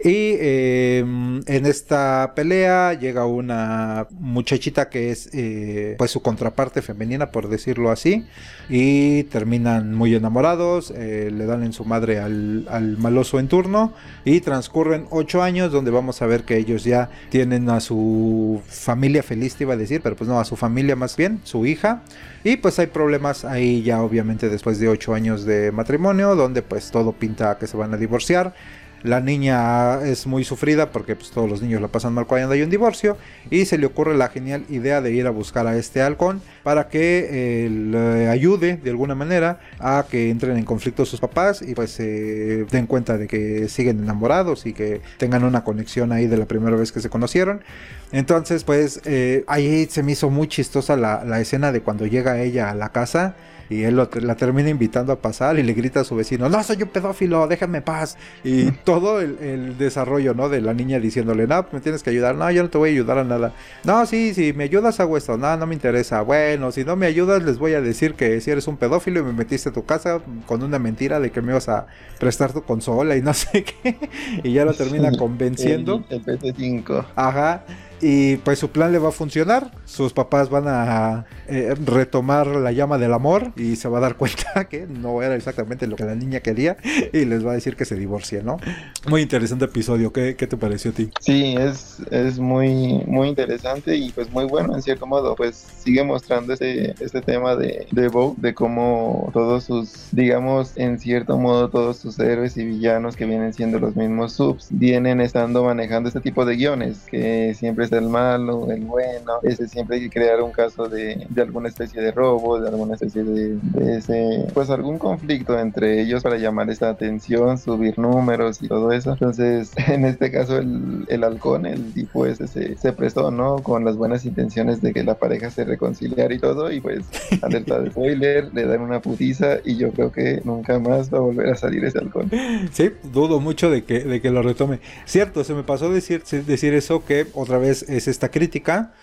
Y em, en esta pelea llega una muchachita que es eh, pues su contraparte femenina, por decirlo así, y terminan muy enamorados, eh, le dan en su madre al, al maloso en turno y transcurren ocho años donde vamos a ver que ellos ya tienen a su familia feliz, te iba a decir, pero pues no, a su familia más bien, su hija. Y pues hay problemas ahí ya obviamente después de ocho años de matrimonio, donde pues todo pinta que se van a divorciar. La niña es muy sufrida porque pues, todos los niños la pasan mal cuando hay un divorcio y se le ocurre la genial idea de ir a buscar a este halcón para que eh, le ayude de alguna manera a que entren en conflicto sus papás y pues se den cuenta de que siguen enamorados y que tengan una conexión ahí de la primera vez que se conocieron. Entonces pues eh, ahí se me hizo muy chistosa la, la escena de cuando llega ella a la casa y él la termina invitando a pasar y le grita a su vecino, no, soy un pedófilo, déjame paz. Y todo el, desarrollo, ¿no? De la niña diciéndole, no, me tienes que ayudar, no, yo no te voy a ayudar a nada. No, sí, si me ayudas hago esto, no, no me interesa. Bueno, si no me ayudas les voy a decir que si eres un pedófilo y me metiste a tu casa con una mentira de que me ibas a prestar tu consola y no sé qué. [LAUGHS] y ya lo termina [LAUGHS] convenciendo. El, el PC5. Ajá. Y pues su plan le va a funcionar. Sus papás van a eh, retomar la llama del amor y se va a dar [LAUGHS] cuenta que no era exactamente lo que la niña quería y les va a decir que se divorcie, ¿no? Muy interesante episodio. ¿Qué, qué te pareció a ti? Sí, es, es muy, muy interesante y pues muy bueno en cierto modo. Pues sigue mostrando este, este tema de, de Vogue, de cómo todos sus, digamos, en cierto modo, todos sus héroes y villanos que vienen siendo los mismos subs, vienen estando manejando este tipo de guiones que siempre el malo, el bueno. Ese siempre hay que crear un caso de, de alguna especie de robo, de alguna especie de, ese, pues algún conflicto entre ellos para llamar esta atención, subir números y todo eso. Entonces, [LAUGHS] en este caso, el, el halcón, el tipo ese se, se, prestó, ¿no? Con las buenas intenciones de que la pareja se reconciliara y todo. Y pues, [LAUGHS] alerta de spoiler, le dan una putiza y yo creo que nunca más va a volver a salir ese halcón. Sí, dudo mucho de que, de que lo retome. Cierto, se me pasó decir, decir eso que otra vez es esta crítica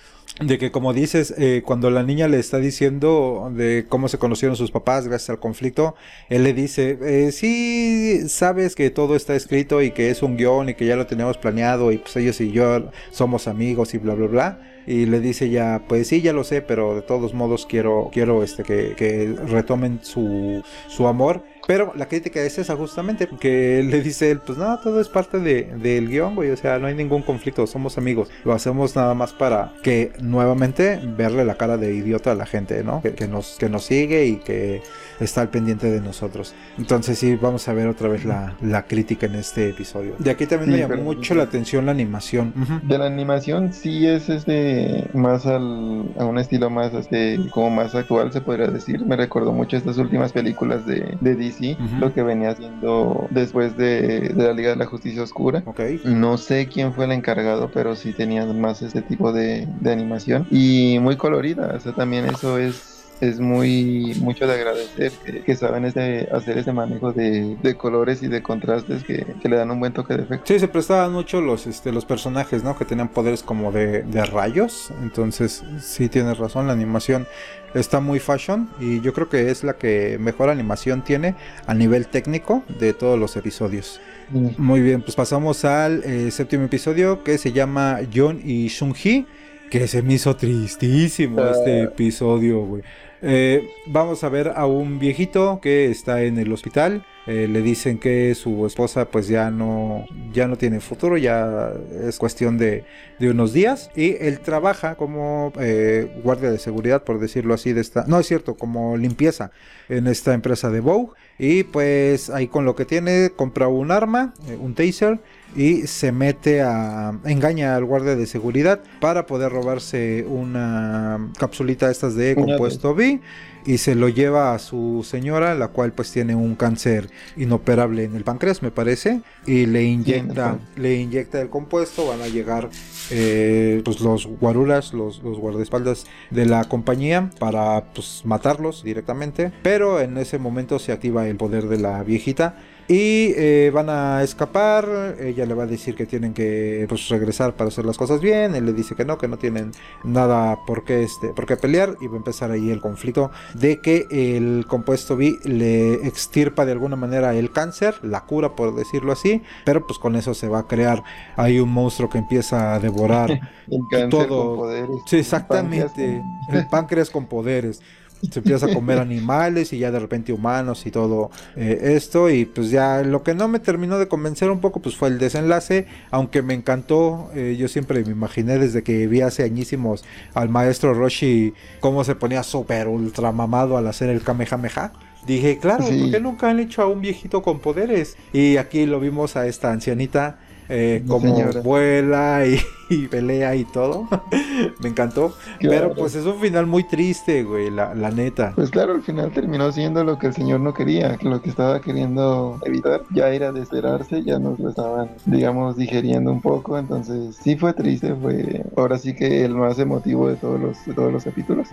de que como dices, eh, cuando la niña le está diciendo de cómo se conocieron sus papás gracias al conflicto, él le dice, eh, sí, sabes que todo está escrito y que es un guion y que ya lo teníamos planeado y pues ellos y yo somos amigos y bla, bla, bla. Y le dice ya, pues sí, ya lo sé, pero de todos modos quiero, quiero este, que, que retomen su, su amor. Pero la crítica es esa justamente, que le dice él, pues no, todo es parte del de, guion, güey, o sea, no hay ningún conflicto, somos amigos. Lo hacemos nada más para que nuevamente verle la cara de idiota a la gente, ¿no? Que, que nos, que nos sigue y que está al pendiente de nosotros. Entonces sí, vamos a ver otra vez la, la crítica en este episodio. De aquí también me llamó mucho la atención la animación. Uh -huh. De la animación sí es este más al, a un estilo más este como más actual se podría decir. Me recordó mucho estas últimas películas de, de DC, uh -huh. lo que venía haciendo después de, de, la Liga de la Justicia Oscura. Okay. No sé quién fue el encargado, pero sí tenían más este tipo de, de animación y muy colorida. O sea, también eso es es muy mucho de agradecer que, que saben ese, hacer ese manejo de, de colores y de contrastes que, que, le dan un buen toque de efecto. Sí, se prestaban mucho los, este, los personajes, ¿no? Que tenían poderes como de, de rayos. Entonces, sí tienes razón, la animación está muy fashion y yo creo que es la que mejor animación tiene a nivel técnico de todos los episodios. Muy bien, pues pasamos al eh, séptimo episodio que se llama John y Shun-Hee. Que se me hizo tristísimo uh. este episodio, güey. Eh, vamos a ver a un viejito que está en el hospital. Eh, le dicen que su esposa pues ya no, ya no tiene futuro, ya es cuestión de, de unos días. Y él trabaja como eh, guardia de seguridad, por decirlo así, de esta... No, es cierto, como limpieza en esta empresa de Vogue. Y pues ahí con lo que tiene compra un arma, un taser y se mete a engaña al guardia de seguridad para poder robarse una capsulita estas de compuesto B y se lo lleva a su señora la cual pues tiene un cáncer inoperable en el páncreas me parece y le inyecta le inyecta el compuesto van a llegar eh, pues los guaruras los, los guardaespaldas de la compañía para pues matarlos directamente pero en ese momento se activa el poder de la viejita Y eh, van a escapar, ella le va a decir que tienen que pues, regresar para hacer las cosas bien, él le dice que no, que no tienen nada por qué, este, por qué pelear. Y va a empezar ahí el conflicto de que el compuesto B le extirpa de alguna manera el cáncer, la cura por decirlo así, pero pues con eso se va a crear ahí un monstruo que empieza a devorar [LAUGHS] todo. Sí, exactamente, el páncreas con poderes se empieza a comer animales y ya de repente humanos y todo eh, esto y pues ya lo que no me terminó de convencer un poco pues fue el desenlace aunque me encantó eh, yo siempre me imaginé desde que vi hace añísimos al maestro Roshi cómo se ponía súper ultra mamado al hacer el Kamehameha dije claro ¿por qué nunca han hecho a un viejito con poderes? y aquí lo vimos a esta ancianita eh, como vuela y, [LAUGHS] [LAUGHS] pelea y todo. [LAUGHS] Me encantó. Pero pues es un final muy triste, güey, la, neta. Pues claro, al final terminó siendo lo que el señor no quería, que lo que estaba queriendo evitar ya era de esperarse, ya nos lo estaban, digamos, digeriendo un poco. Entonces sí fue triste, fue ahora sí que el más emotivo de todos los, de todos los capítulos.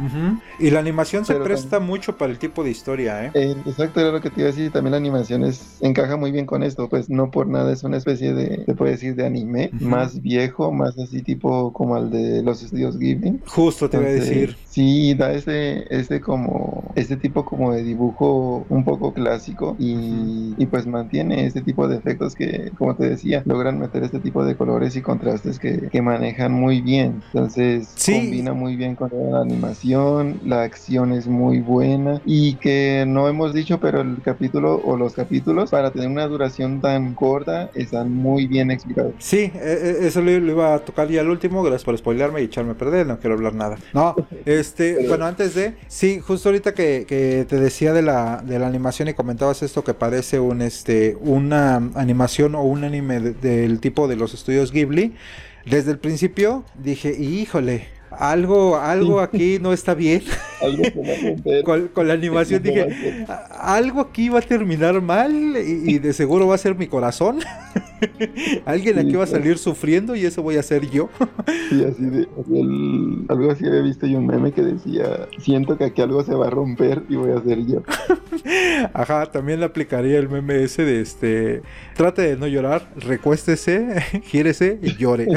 Y la animación se presta mucho para el tipo de historia, ¿eh? ¿eh? Exacto, era lo que te iba a decir. También la animación es, encaja muy bien con esto, pues no por nada es una especie de decir, de anime, más viejo, más así tipo como el de los estudios Ghibli. Justo te voy a decir. Sí, da este, este como, este tipo como de dibujo un poco clásico y, y, pues mantiene este tipo de efectos que, como te decía, logran meter este tipo de colores y contrastes que, que manejan muy bien. Entonces combina muy bien con la animación, la acción es muy buena y que no hemos dicho, pero el capítulo o los capítulos para tener una duración tan corta están muy bien explicado. Sí, e, e, eso lo, iba a tocar ya al último, gracias por spoilearme y echarme a perder, no quiero hablar nada. No, [LAUGHS] este, bueno, antes de, sí, justo ahorita que, que te decía de la, de la animación y comentabas esto que parece un, este, una animación o un anime del tipo de los estudios Ghibli, desde el principio dije, híjole, algo, algo aquí no está bien. [LAUGHS] con, con, la animación dije, algo aquí va a terminar mal y, de seguro va a ser mi corazón. [LAUGHS] [LAUGHS] Alguien aquí va a salir sufriendo y eso voy a ser yo. [LAUGHS] sí, así de, algo así había visto yo un meme que decía, siento que aquí algo se va a romper y voy a ser yo. [LAUGHS] Ajá, también le aplicaría el meme ese de este, trate de no llorar, recuéstese, gírese y llore.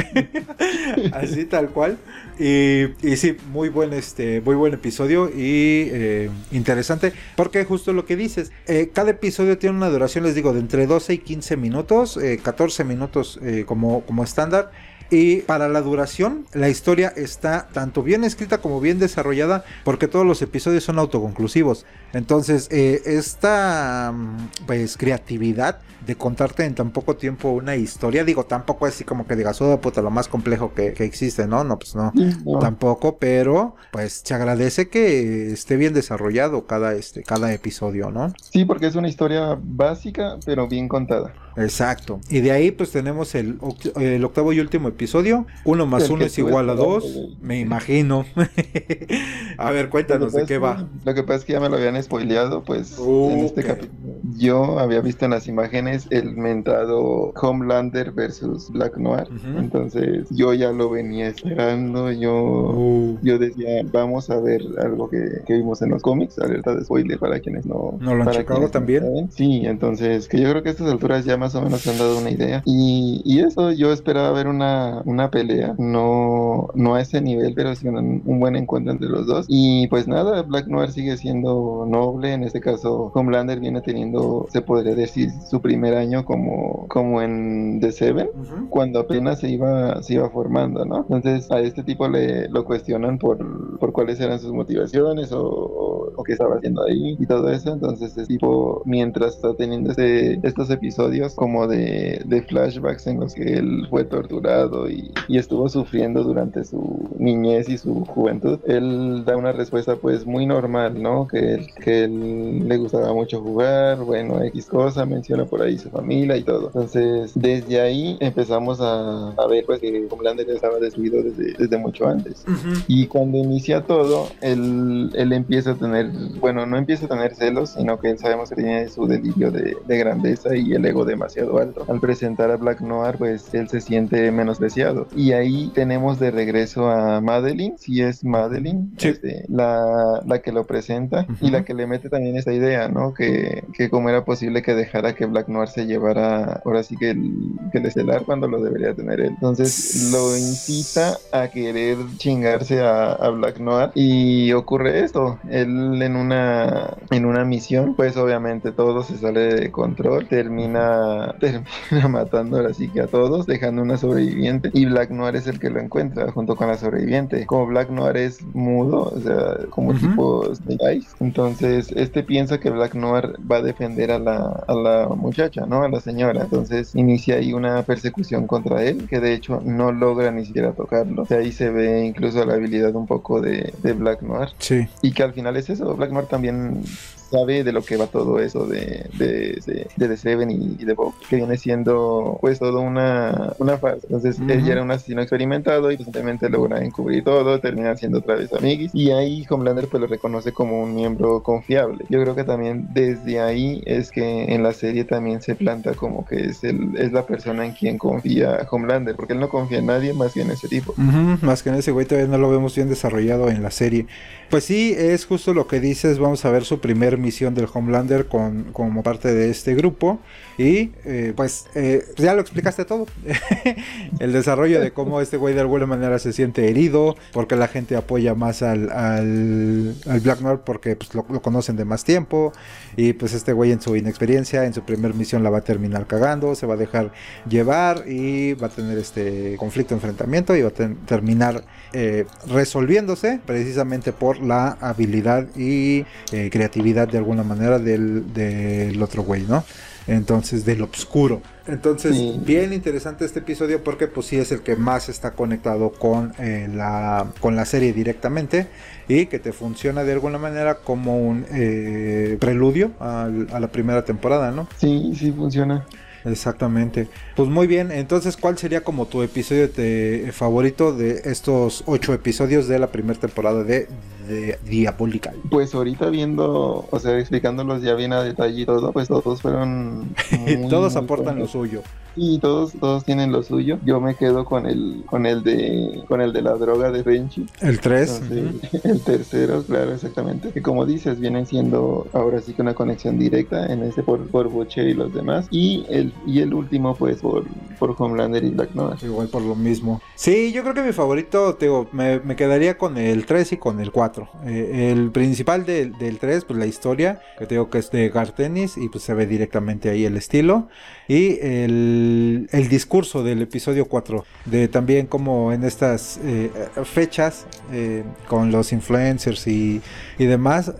así tal cual. Y, sí, muy buen, este, muy buen episodio y eh, interesante, porque justo lo que dices, eh, cada episodio tiene una duración, les digo, de entre 12 y 15 minutos, 14 eh, minutos como, como estándar. Y para la duración, la historia está tanto bien escrita como bien desarrollada, porque todos los episodios son autoconclusivos. Entonces, esta mm, pues creatividad de contarte en tan poco tiempo una historia. Digo, tampoco es así como que digas, oh, puta, lo más complejo que, existe, ¿no? No, pues no, tampoco, pero pues se agradece que esté bien desarrollado cada, este, cada episodio, ¿no? Sí, porque es una historia básica, pero bien contada. Exacto. Y de ahí pues tenemos el, el octavo y último episodio. Uno más uno es igual a dos, me imagino. [LAUGHS] a ver, cuéntanos de qué va. Lo que pasa es que ya me lo habían spoileado, pues en este capítulo. Yo había visto en las imágenes el mentado Homelander versus Black Noir. Entonces yo ya lo venía esperando. Yo, uh. yo decía, vamos a ver algo que, vimos en los cómics, alerta de spoiler para quienes no. ¿No lo han checado también? Sí, entonces que yo creo que a estas alturas ya más o menos se han dado una idea. Y, y eso, yo esperaba ver una, una pelea, no, no a ese nivel, pero sí un, un buen encuentro entre los dos. Y pues nada, Black Noir sigue siendo noble. En este caso, Homelander viene teniendo, se podría decir, su primer año como, como en The Seven, cuando apenas se iba, se iba formando, ¿no? Entonces a este tipo le lo cuestionan por, por cuáles eran sus motivaciones o, o, qué estaba haciendo ahí y todo eso. Entonces este tipo, mientras está teniendo este, estos episodios como de, de flashbacks en los que él fue torturado y, y estuvo sufriendo durante su niñez y su juventud, él da una respuesta pues muy normal, ¿no? Que, que él le gustaba mucho jugar, bueno, X cosa, menciona por ahí su familia y todo. Entonces, desde ahí empezamos a, a ver pues que Homelander estaba destruido desde, desde mucho antes. Y cuando inicia todo, él, él empieza a tener, bueno, no empieza a tener celos, sino que sabemos que tiene su delirio de, de grandeza y el ego de demasiado alto. Al presentar a Black Noir, pues él se siente menospreciado. Y ahí tenemos de regreso a Madeline, si es Madeline, este, la, la, que lo presenta y la que le mete también esa idea, ¿no? Que, que cómo era posible que dejara que Black Noir se llevara, ahora sí que el, que el estelar cuando lo debería tener él. Entonces lo incita a querer chingarse a, a Black Noir y ocurre esto. Él en una, en una misión, pues obviamente todo se sale de control, termina, [LAUGHS] termina matando ahora sí que a todos, dejando una sobreviviente y Black Noir es el que lo encuentra junto con la sobreviviente. Como Black Noir es mudo, o sea, como tipo Snake entonces este piensa que Black Noir va a defender a la, a la muchacha, ¿no? A la señora. Entonces inicia ahí una persecución contra él, que de hecho no logra ni siquiera tocarlo. De ahí se ve incluso la habilidad un poco de, de Black Noir. Sí. Y que al final es eso, Black Noir también sabe de lo que va todo eso de, de, de, The Seven y, de Bob, que viene siendo pues todo una, una farsa. Entonces él ya era un asesino experimentado y simplemente logra encubrir todo, termina siendo otra vez amiguis y ahí Homelander pues lo reconoce como un miembro confiable. Yo creo que también desde ahí es que en la serie también se planta como que es, el, es la persona en quien confía Homelander, porque él no confía en nadie más que en ese tipo. más que en ese güey todavía no lo vemos bien desarrollado en la serie. Pues sí, es justo lo que dices, vamos a ver su primer misión del Homelander con, como parte de este grupo. Y eh, pues eh, ya lo explicaste todo. [LAUGHS] el desarrollo de cómo este güey de alguna manera se siente herido, porque la gente apoya más al, al, Black Noir porque pues, lo, conocen de más tiempo. Y pues este güey en su inexperiencia, en su primer misión la va a terminar cagando, se va a dejar llevar y va a tener este conflicto, enfrentamiento y va a terminar eh, resolviéndose precisamente por la habilidad y creatividad de alguna manera del, del otro güey, ¿no? Entonces, del obscuro. Entonces, bien interesante este episodio porque pues sí es el que más está conectado con, eh, la, con la serie directamente y que te funciona de alguna manera como un eh, preludio a, a la primera temporada, ¿no? Sí, sí funciona. Exactamente. Pues muy bien, entonces, ¿cuál sería como tu episodio de, favorito de estos ocho episodios de la primera temporada de, de Diabolical? Pues ahorita viendo, o sea, explicándolos ya bien a detalle y todo, pues todos fueron... [LAUGHS] todos aportan lo suyo. Sí, todos, todos tienen lo suyo. Yo me quedo con el, con el de, con el de la droga de Frenchy. El 3. [LAUGHS] El tercero, claro, exactamente. Que como dices, vienen siendo ahora sí que una conexión directa en ese por, por Boche y los demás. Y el, y el último, pues, por, por Homelander y Black Noir. Igual por lo mismo. Sí, yo creo que mi favorito, te digo, me, me quedaría con el 3 y con el 4. Eh, el principal del 3, pues la historia, que te digo que es de Gartenis y pues se ve directamente ahí el estilo. Y el, el discurso del episodio 4, de también como en estas eh, fechas, eh, con los influencers y, y demás,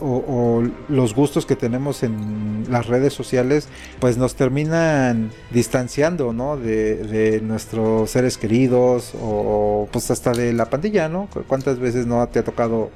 o, o, los gustos que tenemos en las redes sociales, pues nos terminan distanciando, ¿no? De, de nuestros seres queridos o pues hasta de la pandilla, ¿no? ¿Cuántas veces no te ha tocado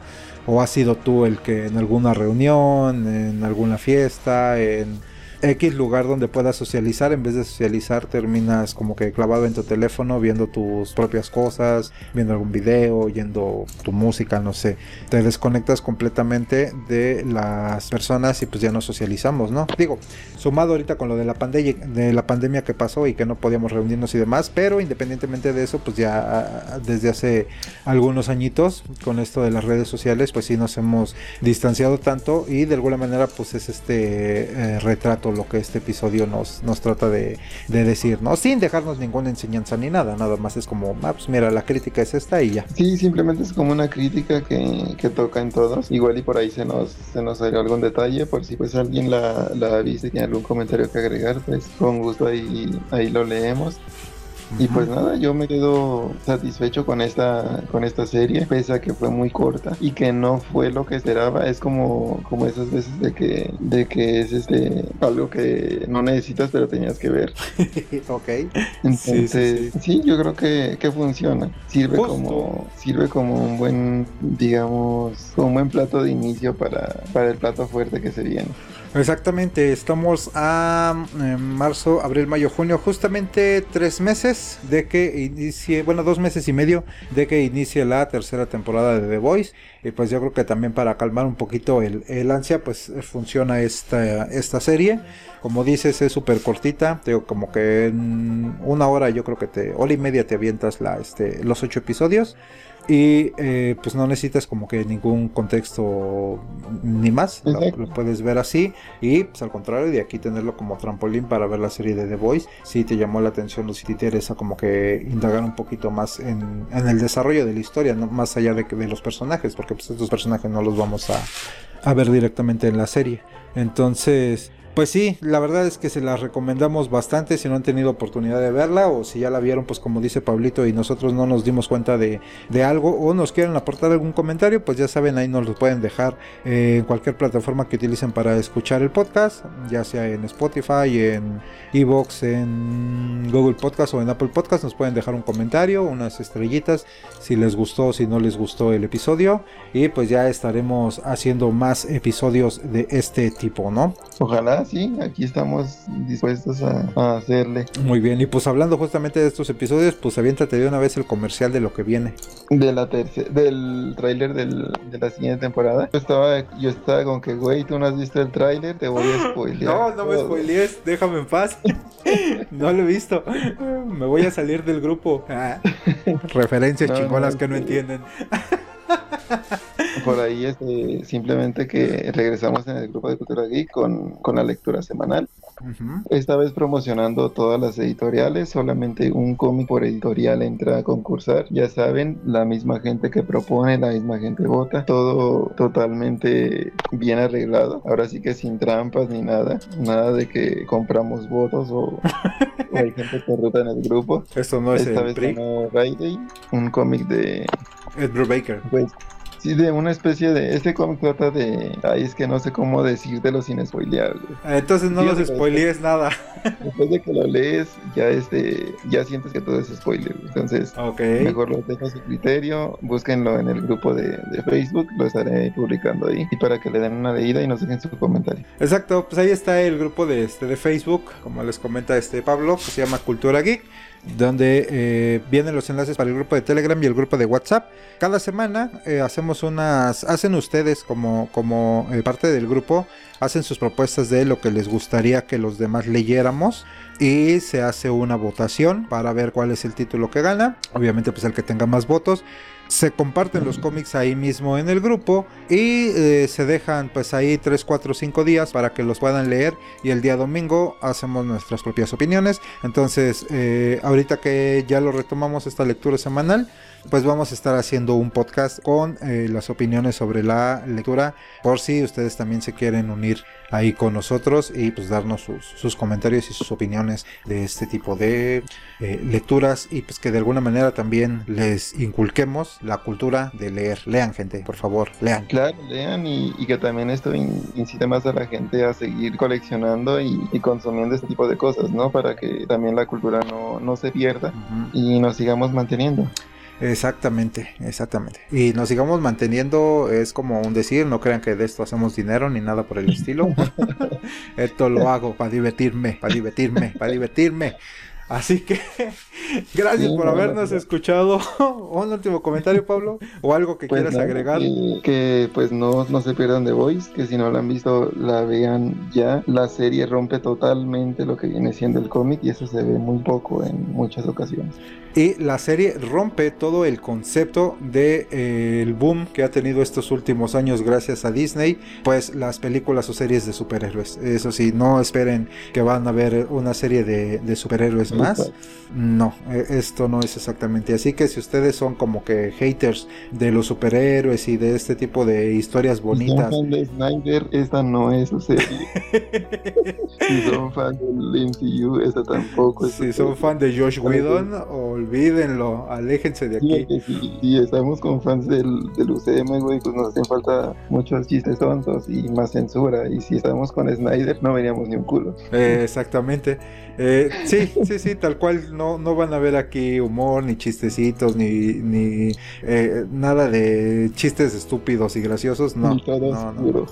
o has sido tú el que en alguna reunión, en alguna fiesta, en X lugar donde puedas socializar, en vez de socializar terminas como que clavado en tu teléfono viendo tus propias cosas, viendo algún video, oyendo tu música, no sé. Te desconectas completamente de las personas y pues ya no socializamos, ¿no? Digo, sumado ahorita con lo de la pandemia, de la pandemia que pasó y que no podíamos reunirnos y demás, pero independientemente de eso, pues ya desde hace algunos añitos con esto de las redes sociales, pues sí nos hemos distanciado tanto y de alguna manera pues es este eh, retrato lo que este episodio nos, nos trata de, decir, ¿no? Sin dejarnos ninguna enseñanza ni nada, nada más es como, ah, pues mira, la crítica es esta y ya. Sí, simplemente es como una crítica que, que toca en todos, igual y por ahí se nos, se nos salió algún detalle, por si pues alguien la, la viste tiene algún comentario que agregar, pues con gusto ahí, ahí lo leemos. Y pues nada, yo me quedo satisfecho con esta, con esta serie, pese a que fue muy corta y que no fue lo que esperaba. Es como, como esas veces de que, de que es este algo que no necesitas pero tenías que ver. [LAUGHS] ok. Entonces, sí, yo creo que, que funciona. Sirve como, sirve como un buen, digamos, como un buen plato de inicio para, para el plato fuerte que se viene. Exactamente, estamos a eh, marzo, abril, mayo, junio, justamente tres meses de que inicie, bueno, dos meses y medio de que inicie la tercera temporada de The Voice. Y pues yo creo que también para calmar un poquito el, el ansia, pues funciona esta, esta serie. Como dices, es súper cortita. Digo, como que en una hora, yo creo que te, hora y media te avientas este, los ocho episodios. Y eh, pues no necesitas como que ningún contexto ni más. Lo, puedes ver así. Y pues al contrario, de aquí tenerlo como trampolín para ver la serie de The Voice. Si te llamó la atención o si te interesa como que indagar un poquito más en, el desarrollo de la historia, ¿no? más allá de, de los personajes, porque pues estos personajes no los vamos a, a ver directamente en la serie. Entonces, pues sí, la verdad es que se las recomendamos bastante si no han tenido oportunidad de verla o si ya la vieron, pues como dice Pablito y nosotros no nos dimos cuenta de, algo o nos quieren aportar algún comentario, pues ya saben, ahí nos lo pueden dejar eh, en cualquier plataforma que utilicen para escuchar el podcast, ya sea en Spotify, en Evox, en Google Podcast o en Apple Podcast, nos pueden dejar un comentario, unas estrellitas, si les gustó, si no les gustó el episodio y pues ya estaremos haciendo más episodios de este tipo, ¿no? Ojalá sí, aquí estamos dispuestos a, hacerle. Muy bien, y pues hablando justamente de estos episodios, pues aviéntate de una vez el comercial de lo que viene. De la tercera, del tráiler de la siguiente temporada. Yo estaba, yo estaba con que, güey, tú no has visto el tráiler, te voy a spoilear. No, no me spoilees, déjame en paz. [LAUGHS] no lo he visto. Me voy a salir del grupo. Ah, referencias chingonas que no entienden. [LAUGHS] Por ahí este, simplemente que regresamos en el grupo de Cultura Geek con, con la lectura semanal. Esta vez promocionando todas las editoriales, solamente un cómic por editorial entra a concursar. Ya saben, la misma gente que propone, la misma gente vota, todo totalmente bien arreglado. Ahora sí que sin trampas ni nada, nada de que compramos votos o, hay gente corrupta en el grupo. Esto no es Esta vez Friday, un cómic de Edward Baker. Pues Sí, de una especie de. Este cómic trata de. Ay, es que no sé cómo decírtelo sin spoilear, ah, Entonces no los spoilees nada. Después de que lo lees, ya este. Ya sientes que todo es spoiler. Entonces, mejor lo dejo a su criterio. Búsquenlo en el grupo de, Facebook. Lo estaré publicando ahí. Y para que le den una leída y nos dejen su comentario. Exacto, pues ahí está el grupo de, este, de Facebook. Como les comenta este Pablo, que se llama Cultura Geek donde eh, vienen los enlaces para el grupo de Telegram y el grupo de WhatsApp. Cada semana eh, hacemos unas, hacen ustedes como, como eh, parte del grupo, hacen sus propuestas de lo que les gustaría que los demás leyéramos y se hace una votación para ver cuál es el título que gana. Obviamente pues el que tenga más votos se comparten los cómics ahí mismo en el grupo y eh, se dejan pues ahí 3, 4, 5 días para que los puedan leer y el día domingo hacemos nuestras propias opiniones. Entonces, eh, ahorita que ya lo retomamos esta lectura semanal, pues vamos a estar haciendo un podcast con eh, las opiniones sobre la lectura por si ustedes también se quieren unir ahí con nosotros y pues darnos sus, comentarios y sus opiniones de este tipo de eh, lecturas y pues que de alguna manera también les inculquemos la cultura de leer. Lean gente, por favor, lean. Claro, lean y, que también esto incite más a la gente a seguir coleccionando y, consumiendo este tipo de cosas, ¿no? Para que también la cultura no, se pierda y nos sigamos manteniendo. Exactamente, exactamente. Y nos sigamos manteniendo, es como un decir, no crean que de esto hacemos dinero ni nada por el estilo. [LAUGHS] esto lo hago para divertirme, para divertirme, para divertirme. Así que [LAUGHS] gracias por habernos escuchado. [LAUGHS] Un último comentario, Pablo, o algo que pues quieras agregar. Que, pues no, no se pierdan de Voice, que si no la han visto, la vean ya. La serie rompe totalmente lo que viene siendo el cómic y eso se ve muy poco en muchas ocasiones. Y la serie rompe todo el concepto del de, eh, el boom que ha tenido estos últimos años gracias a Disney, pues las películas o series de superhéroes. Eso sí, no esperen que van a ver una serie de, de superhéroes más. No, e, esto no es exactamente así que si ustedes son como que haters de los superhéroes y de este tipo de historias bonitas. Si son fan de Snyder, esta no es su serie. [LAUGHS] si son fan del MCU, esta tampoco es Si son fan de Josh Whedon o Olvídenlo, aléjense de aquí. Sí, estamos con fans del, del UCM, güey, pues nos hacen falta muchos chistes tontos y más censura. Y si estamos con Snyder, no veníamos ni un culo. Eh, exactamente. Eh, sí, sí, sí, tal cual. No, no van a ver aquí humor, ni chistecitos, ni, ni eh, nada de chistes estúpidos y graciosos. No, no, no.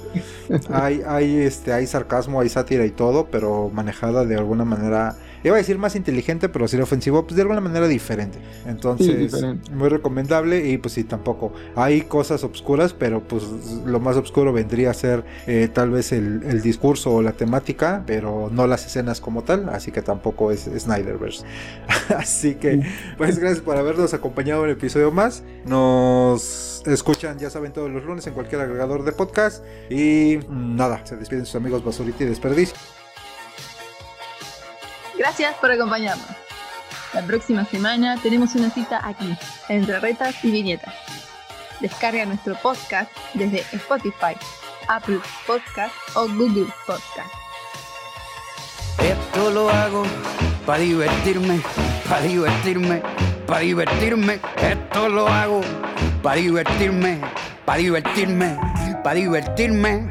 Hay, hay, este, hay sarcasmo, hay sátira y todo, pero manejada de alguna manera iba a decir más inteligente, pero si ofensivo, pues de alguna manera diferente. Entonces, muy recomendable y pues sí, tampoco. Hay cosas obscuras, pero pues lo más oscuro vendría a ser eh, tal vez el, discurso o la temática, pero no las escenas como tal, así que tampoco es Snyderverse. [LAUGHS] así que, pues gracias por habernos acompañado en un episodio más. Nos escuchan, ya saben, todos los lunes en cualquier agregador de podcast. Y nada, se despiden sus amigos Basurita y Desperdicio. Gracias por acompañarnos. La próxima semana tenemos una cita aquí, entre retas y viñetas. Descarga nuestro podcast desde Spotify, Apple Podcast o Google Podcast. Esto lo hago para divertirme, para divertirme, para divertirme. Esto lo hago para divertirme, para divertirme, para divertirme.